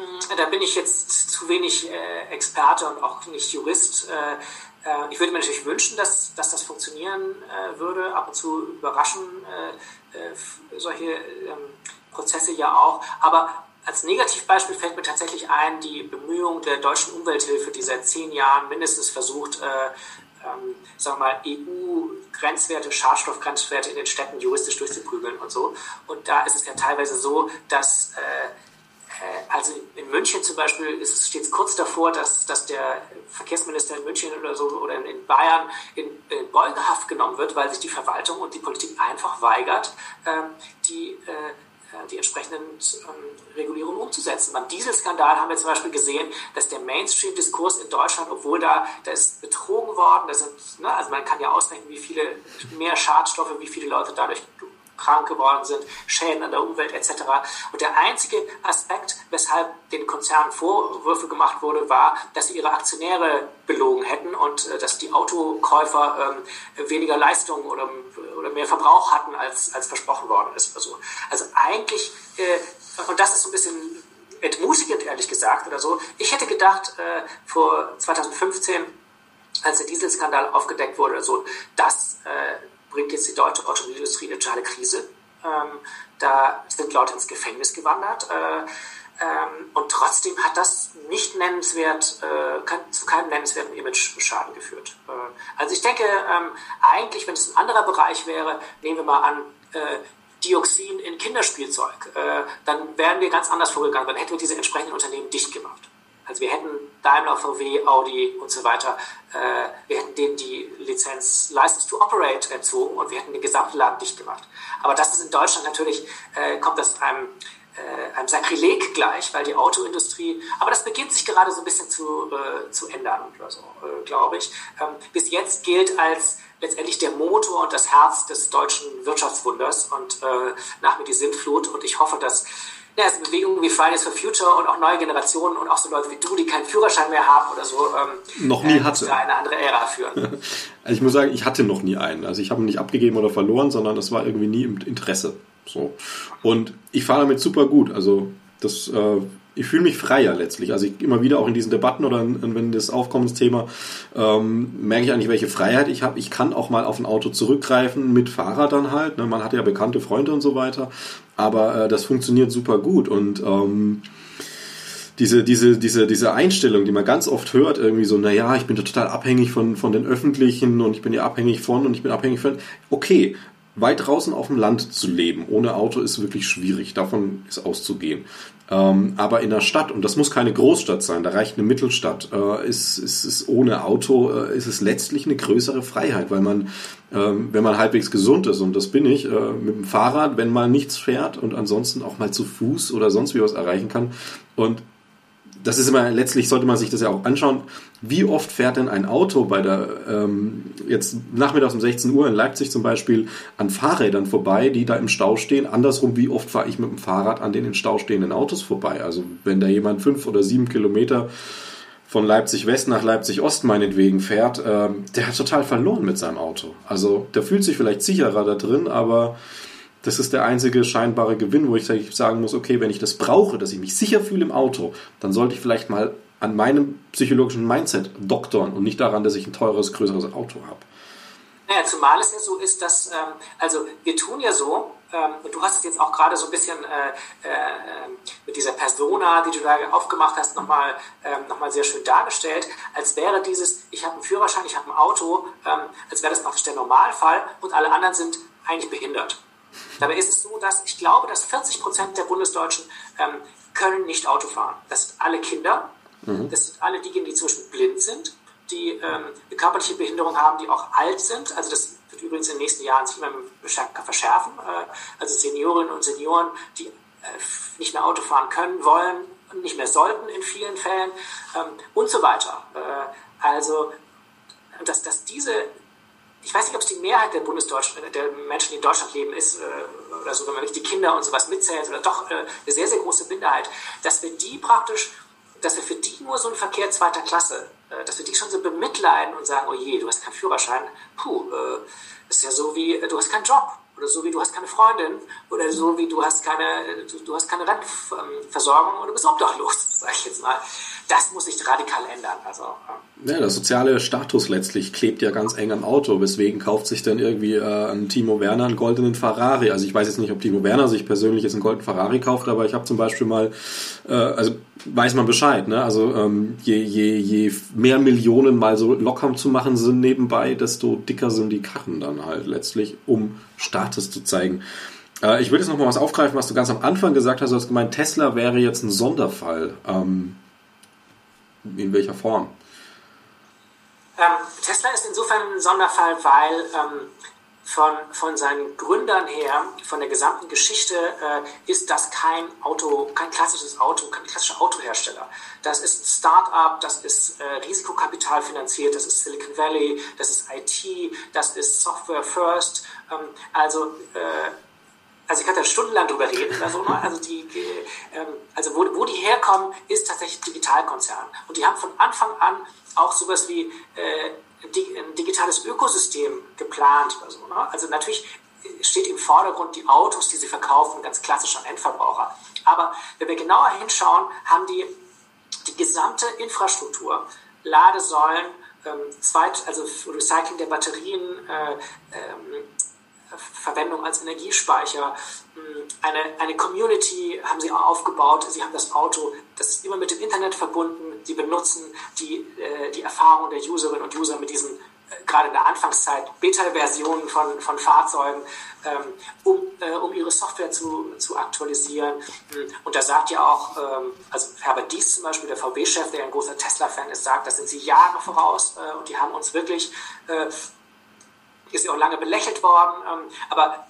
hm, da bin ich jetzt zu wenig äh, Experte und auch nicht Jurist. Äh, äh, ich würde mir natürlich wünschen, dass, dass das funktionieren äh, würde. Ab und zu überraschen äh, äh, solche ähm, Prozesse ja auch. Aber als Negativbeispiel fällt mir tatsächlich ein, die Bemühungen der deutschen Umwelthilfe, die seit zehn Jahren mindestens versucht, äh, ähm, sagen wir mal, EU-Grenzwerte, Schadstoffgrenzwerte in den Städten juristisch durchzuprügeln und so. Und da ist es ja teilweise so, dass äh, äh also in München zum Beispiel ist es stets kurz davor, dass, dass der Verkehrsminister in München oder so oder in Bayern in, in Beugehaft genommen wird, weil sich die Verwaltung und die Politik einfach weigert, ähm, die äh, die entsprechenden ähm, Regulierungen umzusetzen. Beim Dieselskandal haben wir zum Beispiel gesehen, dass der Mainstream-Diskurs in Deutschland, obwohl da, da ist betrogen worden, da sind, ne, also man kann ja ausrechnen, wie viele mehr Schadstoffe, wie viele Leute dadurch krank geworden sind, Schäden an der Umwelt etc. Und der einzige Aspekt, weshalb den Konzernen Vorwürfe gemacht wurde, war, dass sie ihre Aktionäre belogen hätten und äh, dass die Autokäufer ähm, weniger Leistung oder, oder mehr Verbrauch hatten, als, als versprochen worden ist. Also, also eigentlich, äh, und das ist so ein bisschen entmutigend, ehrlich gesagt, oder so. Ich hätte gedacht, äh, vor 2015, als der Dieselskandal aufgedeckt wurde, so, dass äh, bringt jetzt die deutsche Automobilindustrie eine totale Krise. Ähm, da sind Leute ins Gefängnis gewandert. Äh, ähm, und trotzdem hat das nicht nennenswert, äh, zu keinem nennenswerten Image-Schaden geführt. Äh, also ich denke, ähm, eigentlich, wenn es ein anderer Bereich wäre, nehmen wir mal an, äh, Dioxin in Kinderspielzeug, äh, dann wären wir ganz anders vorgegangen. Dann hätten wir diese entsprechenden Unternehmen dicht gemacht. Also wir hätten Daimler, VW, Audi und so weiter, äh, wir hätten denen die Lizenz License to Operate entzogen und wir hätten den gesamten Laden dicht gemacht. Aber das ist in Deutschland natürlich, äh, kommt das einem, äh, einem Sakrileg gleich, weil die Autoindustrie, aber das beginnt sich gerade so ein bisschen zu, äh, zu ändern, oder so, äh, glaube ich. Ähm, bis jetzt gilt als letztendlich der Motor und das Herz des deutschen Wirtschaftswunders und äh, nach mir die Sintflut und ich hoffe, dass ja, es sind Bewegungen wie Fridays for Future und auch neue Generationen und auch so Leute wie du, die keinen Führerschein mehr haben oder so, ähm, noch nie äh, hatte. eine andere Ära führen. also ich muss sagen, ich hatte noch nie einen. Also ich habe ihn nicht abgegeben oder verloren, sondern das war irgendwie nie im Interesse. So. Und ich fahre damit super gut. Also das äh, ich fühle mich freier letztlich. Also ich, immer wieder auch in diesen Debatten oder in, wenn das Aufkommensthema ähm, merke ich eigentlich, welche Freiheit ich habe. Ich kann auch mal auf ein Auto zurückgreifen mit Fahrrad dann halt. Ne? Man hat ja bekannte Freunde und so weiter. Aber äh, das funktioniert super gut und ähm, diese, diese, diese, diese Einstellung, die man ganz oft hört, irgendwie so, naja, ich bin total abhängig von, von den Öffentlichen und ich bin ja abhängig von und ich bin abhängig von. Okay, weit draußen auf dem Land zu leben ohne Auto ist wirklich schwierig. Davon ist auszugehen. Ähm, aber in der Stadt, und das muss keine Großstadt sein, da reicht eine Mittelstadt, äh, ist, ist, ist ohne Auto äh, ist es letztlich eine größere Freiheit, weil man, ähm, wenn man halbwegs gesund ist, und das bin ich, äh, mit dem Fahrrad, wenn mal nichts fährt und ansonsten auch mal zu Fuß oder sonst wie was erreichen kann. Und das ist immer, letztlich sollte man sich das ja auch anschauen, wie oft fährt denn ein Auto bei der, ähm, jetzt nachmittags um 16 Uhr in Leipzig zum Beispiel, an Fahrrädern vorbei, die da im Stau stehen. Andersrum, wie oft fahre ich mit dem Fahrrad an den in Stau stehenden Autos vorbei? Also wenn da jemand fünf oder sieben Kilometer von Leipzig West nach Leipzig Ost meinetwegen fährt, ähm, der hat total verloren mit seinem Auto. Also der fühlt sich vielleicht sicherer da drin, aber das ist der einzige scheinbare Gewinn, wo ich sagen muss, okay, wenn ich das brauche, dass ich mich sicher fühle im Auto, dann sollte ich vielleicht mal an meinem psychologischen Mindset doktern und nicht daran, dass ich ein teures, größeres Auto habe. Naja, zumal es ja so ist, dass, ähm, also wir tun ja so, ähm, du hast es jetzt auch gerade so ein bisschen äh, äh, mit dieser Persona, die du da aufgemacht hast, nochmal ähm, noch sehr schön dargestellt, als wäre dieses, ich habe einen Führerschein, ich habe ein Auto, ähm, als wäre das praktisch der Normalfall und alle anderen sind eigentlich behindert. Dabei ist es so, dass ich glaube, dass 40 Prozent der Bundesdeutschen ähm, können nicht Auto fahren. Das sind alle Kinder, mhm. das sind alle diejenigen, die Beispiel blind sind, die ähm, eine körperliche Behinderung haben, die auch alt sind. Also das wird übrigens in den nächsten Jahren sich immer verschärfen. Äh, also Seniorinnen und Senioren, die äh, nicht mehr Auto fahren können, wollen und nicht mehr sollten in vielen Fällen ähm, und so weiter. Äh, also dass, dass diese ich weiß nicht, ob es die Mehrheit der Bundesdeutschen, der Menschen, die in Deutschland leben, ist, äh, oder so, wenn man nicht die Kinder und sowas mitzählt, oder doch äh, eine sehr, sehr große Minderheit, dass wir die praktisch, dass wir für die nur so ein Verkehr zweiter Klasse, äh, dass wir die schon so bemitleiden und sagen, oh je, du hast keinen Führerschein, puh, ist ja so wie, du hast keinen Job, oder so wie du hast keine Freundin, oder so wie du hast keine, du, du hast keine Rentenversorgung und du bist obdachlos, sag ich jetzt mal das muss sich radikal ändern. Also, ja, der soziale Status letztlich klebt ja ganz eng am Auto. Weswegen kauft sich dann irgendwie äh, ein Timo Werner einen goldenen Ferrari? Also ich weiß jetzt nicht, ob Timo Werner sich persönlich jetzt einen goldenen Ferrari kauft, aber ich habe zum Beispiel mal, äh, also weiß man Bescheid, ne? Also ähm, je, je, je mehr Millionen mal so locker zu machen sind nebenbei, desto dicker sind die Karren dann halt letztlich, um Status zu zeigen. Äh, ich will jetzt noch mal was aufgreifen, was du ganz am Anfang gesagt hast. Du hast gemeint, Tesla wäre jetzt ein Sonderfall. Ähm, in welcher Form? Ähm, Tesla ist insofern ein Sonderfall, weil ähm, von, von seinen Gründern her, von der gesamten Geschichte, äh, ist das kein Auto, kein klassisches Auto, kein klassischer Autohersteller. Das ist Start-up, das ist äh, Risikokapital finanziert, das ist Silicon Valley, das ist IT, das ist Software First. Ähm, also äh, also ich kann da stundenlang drüber reden, also, ne? also, die, ähm, also wo, wo die herkommen, ist tatsächlich Digitalkonzern. Und die haben von Anfang an auch sowas wie äh, ein digitales Ökosystem geplant. Also, ne? also natürlich steht im Vordergrund die Autos, die sie verkaufen, ganz klassisch an Endverbraucher. Aber wenn wir genauer hinschauen, haben die die gesamte Infrastruktur, Ladesäulen, ähm, Zweit, also Recycling der Batterien, äh, ähm, Verwendung als Energiespeicher. Hm, eine, eine Community haben sie aufgebaut. Sie haben das Auto, das ist immer mit dem Internet verbunden. Sie benutzen die, äh, die Erfahrung der Userinnen und User mit diesen, äh, gerade in der Anfangszeit, Beta-Versionen von, von Fahrzeugen, ähm, um, äh, um ihre Software zu, zu aktualisieren. Hm, und da sagt ja auch, ähm, also Herbert Dies zum Beispiel, der VW-Chef, der ein großer Tesla-Fan ist, sagt, das sind sie Jahre voraus und die haben uns wirklich ist ja auch lange belächelt worden. Ähm, aber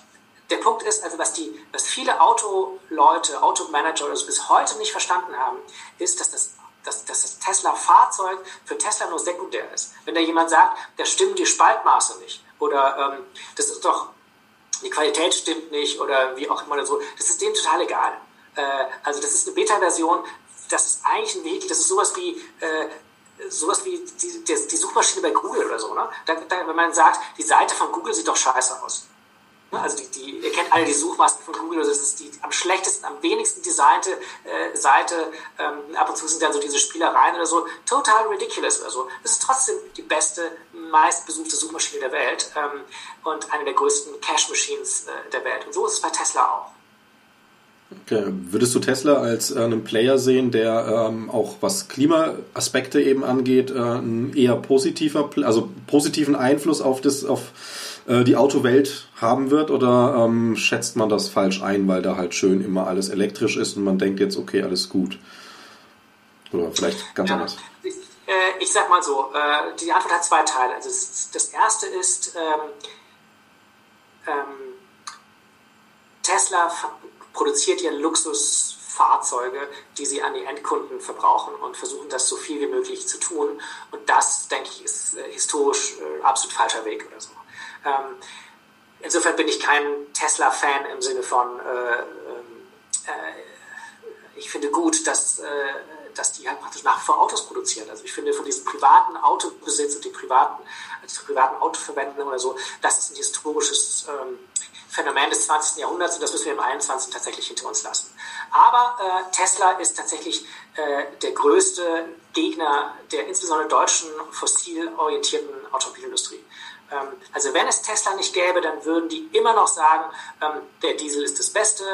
der Punkt ist, also was, die, was viele Autoleute, Automanager also bis heute nicht verstanden haben, ist, dass das, dass, dass das Tesla-Fahrzeug für Tesla nur sekundär ist. Wenn da jemand sagt, da stimmen die Spaltmaße nicht oder ähm, das ist doch, die Qualität stimmt nicht oder wie auch immer so, das ist denen total egal. Äh, also das ist eine Beta-Version, das ist eigentlich ein Weg, das ist sowas wie äh, sowas wie die, die, die, Suchmaschine bei Google oder so, ne? Da, da, wenn man sagt, die Seite von Google sieht doch scheiße aus. Ne? Also die, die, ihr kennt alle die Suchmasken von Google, das ist die am schlechtesten, am wenigsten designte äh, Seite. Ähm, ab und zu sind dann so diese Spielereien oder so. Total ridiculous oder so. Das ist trotzdem die beste, meistbesuchte Suchmaschine der Welt ähm, und eine der größten Cash-Machines äh, der Welt. Und so ist es bei Tesla auch. Okay. Würdest du Tesla als äh, einen Player sehen, der ähm, auch was Klimaaspekte eben angeht, äh, einen eher positiver, also positiven Einfluss auf das, auf äh, die Autowelt haben wird? Oder ähm, schätzt man das falsch ein, weil da halt schön immer alles elektrisch ist und man denkt jetzt, okay, alles gut? Oder vielleicht ganz ja, anders? Ich, äh, ich sag mal so, äh, die Antwort hat zwei Teile. Also das, das erste ist, ähm, ähm, Tesla produziert ja Luxus Fahrzeuge, die sie an die Endkunden verbrauchen und versuchen das so viel wie möglich zu tun. Und das, denke ich, ist äh, historisch äh, absolut falscher Weg oder so. Ähm, insofern bin ich kein Tesla-Fan im Sinne von, äh, ähm, äh, ich finde gut, dass, dass die halt praktisch nach wie vor Autos produzieren. Also ich finde von diesem privaten Autobesitz und die privaten, also privaten Autoverwenden oder so, das ist ein historisches ähm, Phänomen des 20. Jahrhunderts und das müssen wir im 21. tatsächlich hinter uns lassen. Aber äh, Tesla ist tatsächlich äh, der größte Gegner der insbesondere deutschen fossil orientierten Automobilindustrie. Ähm, also wenn es Tesla nicht gäbe, dann würden die immer noch sagen, ähm, der Diesel ist das Beste,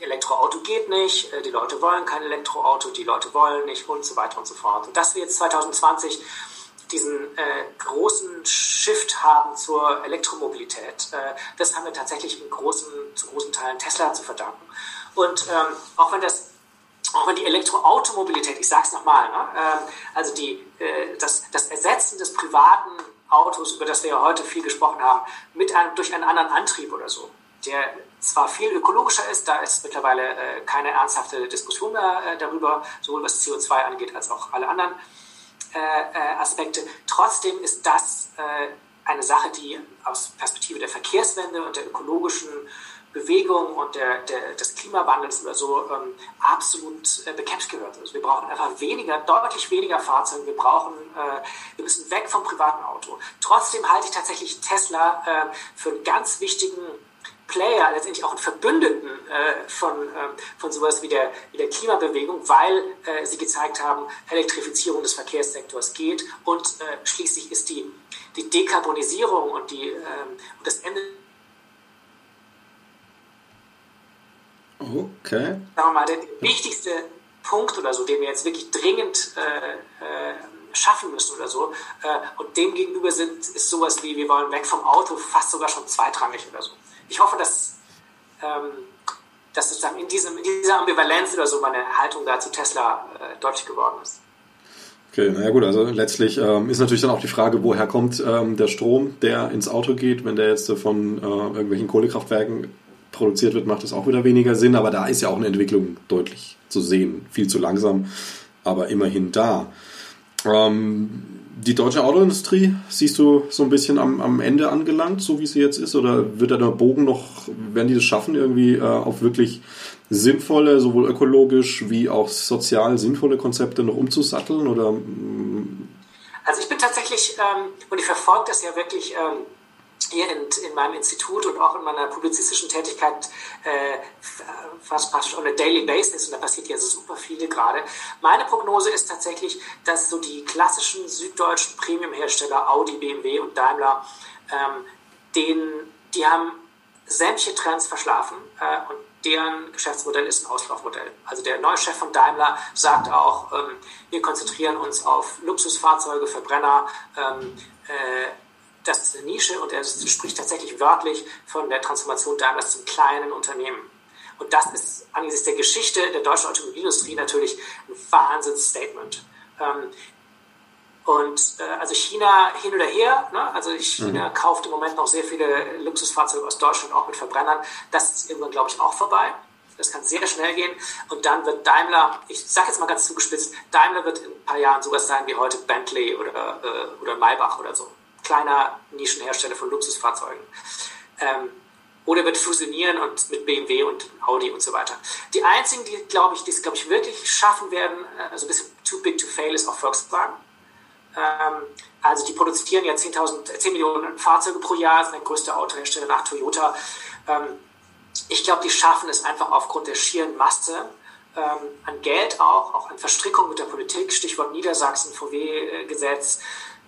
Elektroauto geht nicht, äh, die Leute wollen kein Elektroauto, die Leute wollen nicht und so weiter und so fort. Und dass wir jetzt 2020 diesen äh, großen Shift haben zur Elektromobilität, äh, das haben wir tatsächlich in großen, zu großen Teilen Tesla zu verdanken. Und ähm, auch wenn das auch wenn die Elektroautomobilität, ich sage es nochmal, ne, äh, also die, äh, das, das Ersetzen des privaten Autos, über das wir ja heute viel gesprochen haben, mit einem, durch einen anderen Antrieb oder so, der zwar viel ökologischer ist, da ist mittlerweile äh, keine ernsthafte Diskussion mehr äh, darüber, sowohl was CO2 angeht als auch alle anderen äh, äh, Aspekte. Trotzdem ist das äh, eine Sache, die aus Perspektive der Verkehrswende und der ökologischen Bewegung und der, der, des Klimawandels oder so ähm, absolut äh, bekämpft gehört. Also wir brauchen einfach weniger, deutlich weniger Fahrzeuge. Wir brauchen, äh, wir müssen weg vom privaten Auto. Trotzdem halte ich tatsächlich Tesla äh, für einen ganz wichtigen Player, letztendlich auch einen Verbündeten äh, von, äh, von sowas wie der, wie der Klimabewegung, weil äh, sie gezeigt haben, Elektrifizierung des Verkehrssektors geht und äh, schließlich ist die, die Dekarbonisierung und, die, ähm, und das Ende Okay. Sagen wir mal, der wichtigste Punkt oder so, den wir jetzt wirklich dringend äh, äh, schaffen müssen oder so. Und dem gegenüber sind, ist sowas wie, wir wollen weg vom Auto, fast sogar schon zweitrangig oder so. Ich hoffe, dass, ähm, dass sozusagen in, diesem, in dieser Ambivalenz oder so meine Haltung da zu Tesla äh, deutlich geworden ist. Okay, naja gut, also letztlich ähm, ist natürlich dann auch die Frage, woher kommt ähm, der Strom, der ins Auto geht, wenn der jetzt von äh, irgendwelchen Kohlekraftwerken produziert wird, macht das auch wieder weniger Sinn, aber da ist ja auch eine Entwicklung deutlich zu sehen. Viel zu langsam, aber immerhin da. Ähm, die deutsche Autoindustrie siehst du so ein bisschen am, am Ende angelangt, so wie sie jetzt ist? Oder wird da der Bogen noch, werden die das schaffen, irgendwie äh, auf wirklich sinnvolle, sowohl ökologisch wie auch sozial sinnvolle Konzepte noch umzusatteln? Oder, mm? also ich bin tatsächlich, ähm, und ich verfolge das ja wirklich ähm, hier in, in, meinem Institut und auch in meiner publizistischen Tätigkeit äh, fast praktisch on a daily basis und da passiert ja super viele gerade. Meine Prognose ist tatsächlich, dass so die klassischen süddeutschen Premium-Hersteller Audi, BMW und Daimler, ähm, den, die haben sämtliche Trends verschlafen äh, und deren Geschäftsmodell ist ein Auslaufmodell. Also der neue Chef von Daimler sagt auch, ähm, wir konzentrieren uns auf Luxusfahrzeuge, Verbrenner, ähm, äh, das ist eine Nische und er spricht tatsächlich wörtlich von der Transformation Daimlers zum kleinen Unternehmen. Und das ist angesichts der Geschichte der deutschen Automobilindustrie natürlich ein Wahnsinnsstatement. Ähm, und äh, also China hin oder her, ne? also China mhm. kauft im Moment noch sehr viele Luxusfahrzeuge aus Deutschland, auch mit Verbrennern. Das ist irgendwann, glaube ich, auch vorbei. Das kann sehr schnell gehen. Und dann wird Daimler, ich sage jetzt mal ganz zugespitzt, Daimler wird in ein paar Jahren sowas sein wie heute Bentley oder, äh, oder Maybach oder so kleiner Nischenhersteller von Luxusfahrzeugen. Ähm, oder wird fusionieren und mit BMW und Audi und so weiter. Die einzigen, die glaube ich, die es glaube ich wirklich schaffen werden, äh, also ein bisschen too big to fail, ist auch Volkswagen. Ähm, also die produzieren ja 10.000, 10 Millionen Fahrzeuge pro Jahr, sind der größte Autohersteller nach Toyota. Ähm, ich glaube, die schaffen es einfach aufgrund der schieren Masse ähm, an Geld auch, auch an Verstrickung mit der Politik, Stichwort Niedersachsen, VW-Gesetz,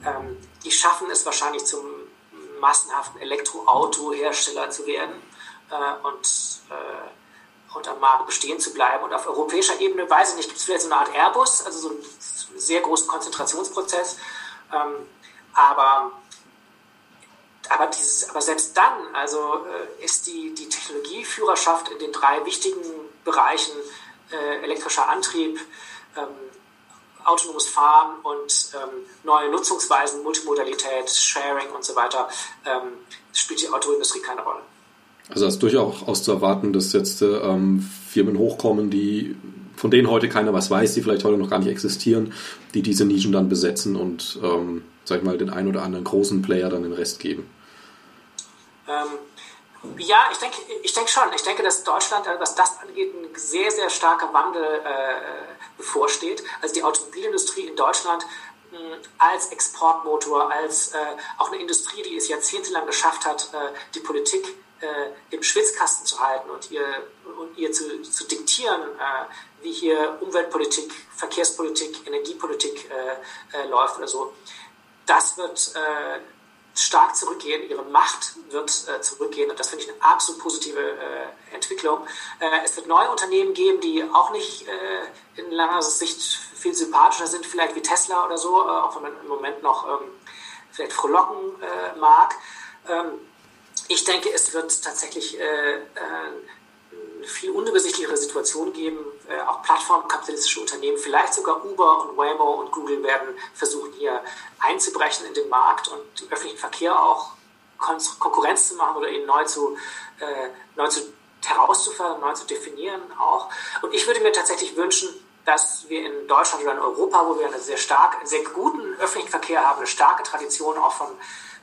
ähm, die schaffen es wahrscheinlich zum massenhaften Elektroautohersteller zu werden äh, und, äh, und am Markt bestehen zu bleiben. Und auf europäischer Ebene, weiß ich nicht, gibt es vielleicht so eine Art Airbus, also so einen sehr großen Konzentrationsprozess. Ähm, aber aber, dieses, aber selbst dann also, äh, ist die, die Technologieführerschaft in den drei wichtigen Bereichen äh, elektrischer Antrieb, ähm, autonomes Fahren und ähm, neue Nutzungsweisen, Multimodalität, Sharing und so weiter, ähm, spielt die Autoindustrie keine Rolle. Also es ist durchaus zu erwarten, dass jetzt ähm, Firmen hochkommen, die von denen heute keiner was weiß, die vielleicht heute noch gar nicht existieren, die diese Nischen dann besetzen und, ähm, sag ich mal, den einen oder anderen großen Player dann den Rest geben. Ähm, ja, ich denke, ich denke schon. Ich denke, dass Deutschland, äh, was das angeht, ein sehr, sehr starker Wandel äh, bevorsteht. Also die Automobilindustrie in Deutschland mh, als Exportmotor, als äh, auch eine Industrie, die es jahrzehntelang geschafft hat, äh, die Politik äh, im Schwitzkasten zu halten und ihr, und ihr zu, zu diktieren, äh, wie hier Umweltpolitik, Verkehrspolitik, Energiepolitik läuft oder so. Das wird stark zurückgehen, ihre Macht wird äh, zurückgehen und das finde ich eine absolut positive äh, Entwicklung. Äh, es wird neue Unternehmen geben, die auch nicht äh, in langer Sicht viel sympathischer sind, vielleicht wie Tesla oder so, äh, auch wenn man im Moment noch ähm, vielleicht frohlocken äh, mag. Ähm, ich denke, es wird tatsächlich eine viel unübersichtlichere Situation geben. Äh, auch plattformkapitalistische Unternehmen, vielleicht sogar Uber und Waymo und Google werden versuchen, hier einzubrechen in den Markt und den öffentlichen Verkehr auch Kon Konkurrenz zu machen oder ihn neu zu, äh, neu zu herauszufördern, neu zu definieren auch. Und ich würde mir tatsächlich wünschen, dass wir in Deutschland oder in Europa, wo wir einen sehr stark, einen sehr guten öffentlichen Verkehr haben, eine starke Tradition auch von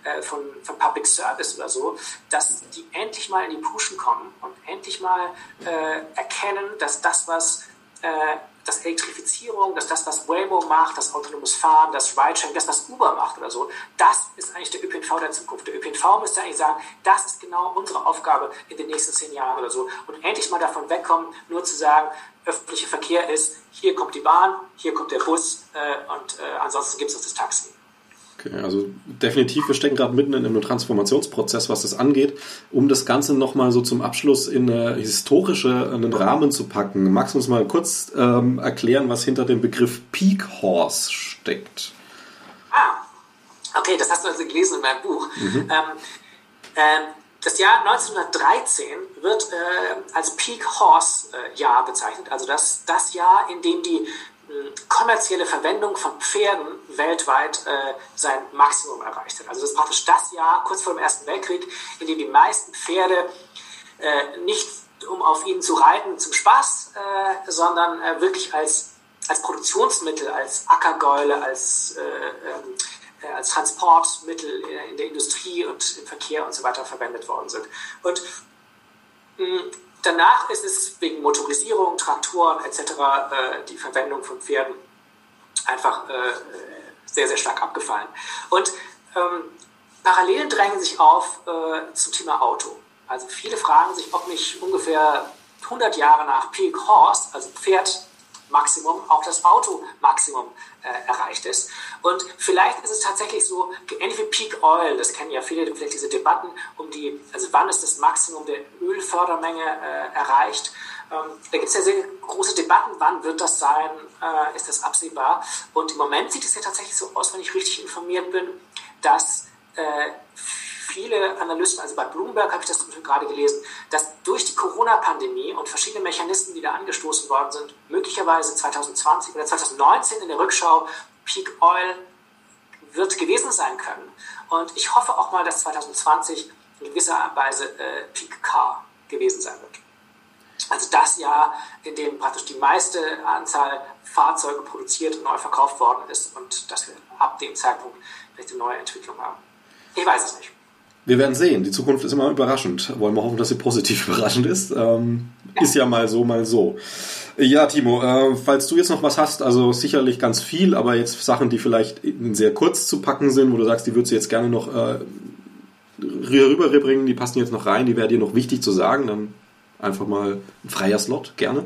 äh, von, von Public Service oder so, dass die endlich mal in die Puschen kommen und endlich mal äh, erkennen, dass das, was äh, das Elektrifizierung, dass das, was Waymo macht, das autonomes Fahren, das Ridesharing, das, was Uber macht oder so, das ist eigentlich der ÖPNV der Zukunft. Der ÖPNV müsste eigentlich sagen, das ist genau unsere Aufgabe in den nächsten zehn Jahren oder so. Und endlich mal davon wegkommen, nur zu sagen, öffentlicher Verkehr ist, hier kommt die Bahn, hier kommt der Bus äh, und äh, ansonsten gibt es das Taxi. Okay, also definitiv, wir stecken gerade mitten in einem Transformationsprozess, was das angeht. Um das Ganze nochmal so zum Abschluss in eine historische einen Rahmen zu packen, magst du uns mal kurz ähm, erklären, was hinter dem Begriff Peak Horse steckt? Ah, okay, das hast du also gelesen in meinem Buch. Mhm. Ähm, äh, das Jahr 1913 wird äh, als Peak Horse äh, Jahr bezeichnet, also das, das Jahr, in dem die kommerzielle Verwendung von Pferden weltweit äh, sein Maximum erreicht hat. Also das ist praktisch das Jahr kurz vor dem Ersten Weltkrieg, in dem die meisten Pferde äh, nicht um auf ihnen zu reiten zum Spaß, äh, sondern äh, wirklich als, als Produktionsmittel, als Ackergäule, als, äh, ähm, äh, als Transportmittel in der Industrie und im Verkehr und so weiter verwendet worden sind. Und mh, Danach ist es wegen Motorisierung, Traktoren etc. Äh, die Verwendung von Pferden einfach äh, sehr, sehr stark abgefallen. Und ähm, Parallelen drängen sich auf äh, zum Thema Auto. Also viele fragen sich, ob nicht ungefähr 100 Jahre nach Peak Horse, also Pferd Maximum, auch das Auto-Maximum äh, erreicht ist. Und vielleicht ist es tatsächlich so, ähnlich wie Peak Oil, das kennen ja viele, vielleicht diese Debatten um die, also wann ist das Maximum der Ölfördermenge äh, erreicht. Ähm, da gibt es ja sehr große Debatten, wann wird das sein, äh, ist das absehbar. Und im Moment sieht es ja tatsächlich so aus, wenn ich richtig informiert bin, dass äh, viele Analysten, also bei Bloomberg habe ich das gerade gelesen, dass durch die Corona-Pandemie und verschiedene Mechanismen, die da angestoßen worden sind, möglicherweise 2020 oder 2019 in der Rückschau Peak Oil wird gewesen sein können. Und ich hoffe auch mal, dass 2020 in gewisser Weise äh, Peak Car gewesen sein wird. Also das Jahr, in dem praktisch die meiste Anzahl Fahrzeuge produziert und neu verkauft worden ist und dass wir ab dem Zeitpunkt vielleicht eine neue Entwicklung haben. Ich weiß es nicht. Wir werden sehen. Die Zukunft ist immer überraschend. Wollen wir hoffen, dass sie positiv überraschend ist. Ähm, ist ja mal so, mal so. Ja, Timo, äh, falls du jetzt noch was hast, also sicherlich ganz viel, aber jetzt Sachen, die vielleicht sehr kurz zu packen sind, wo du sagst, die würdest du jetzt gerne noch äh, rüberbringen, die passen jetzt noch rein, die wäre dir noch wichtig zu sagen, dann einfach mal ein freier Slot, gerne.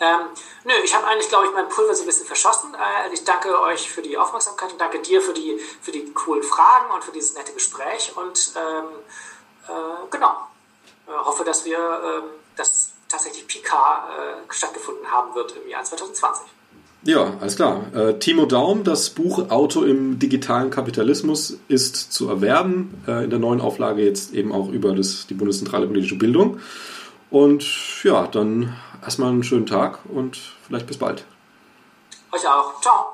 Ähm, nö, ich habe eigentlich, glaube ich, mein Pulver so ein bisschen verschossen. Äh, ich danke euch für die Aufmerksamkeit und danke dir für die, für die coolen Fragen und für dieses nette Gespräch. Und ähm, äh, genau, äh, hoffe, dass wir, ähm, dass tatsächlich Picard äh, stattgefunden haben wird im Jahr 2020. Ja, alles klar. Äh, Timo Daum, das Buch Auto im digitalen Kapitalismus ist zu erwerben. Äh, in der neuen Auflage jetzt eben auch über das, die Bundeszentrale politische Bildung. Und ja, dann erstmal einen schönen Tag und vielleicht bis bald. Euch auch. Ciao.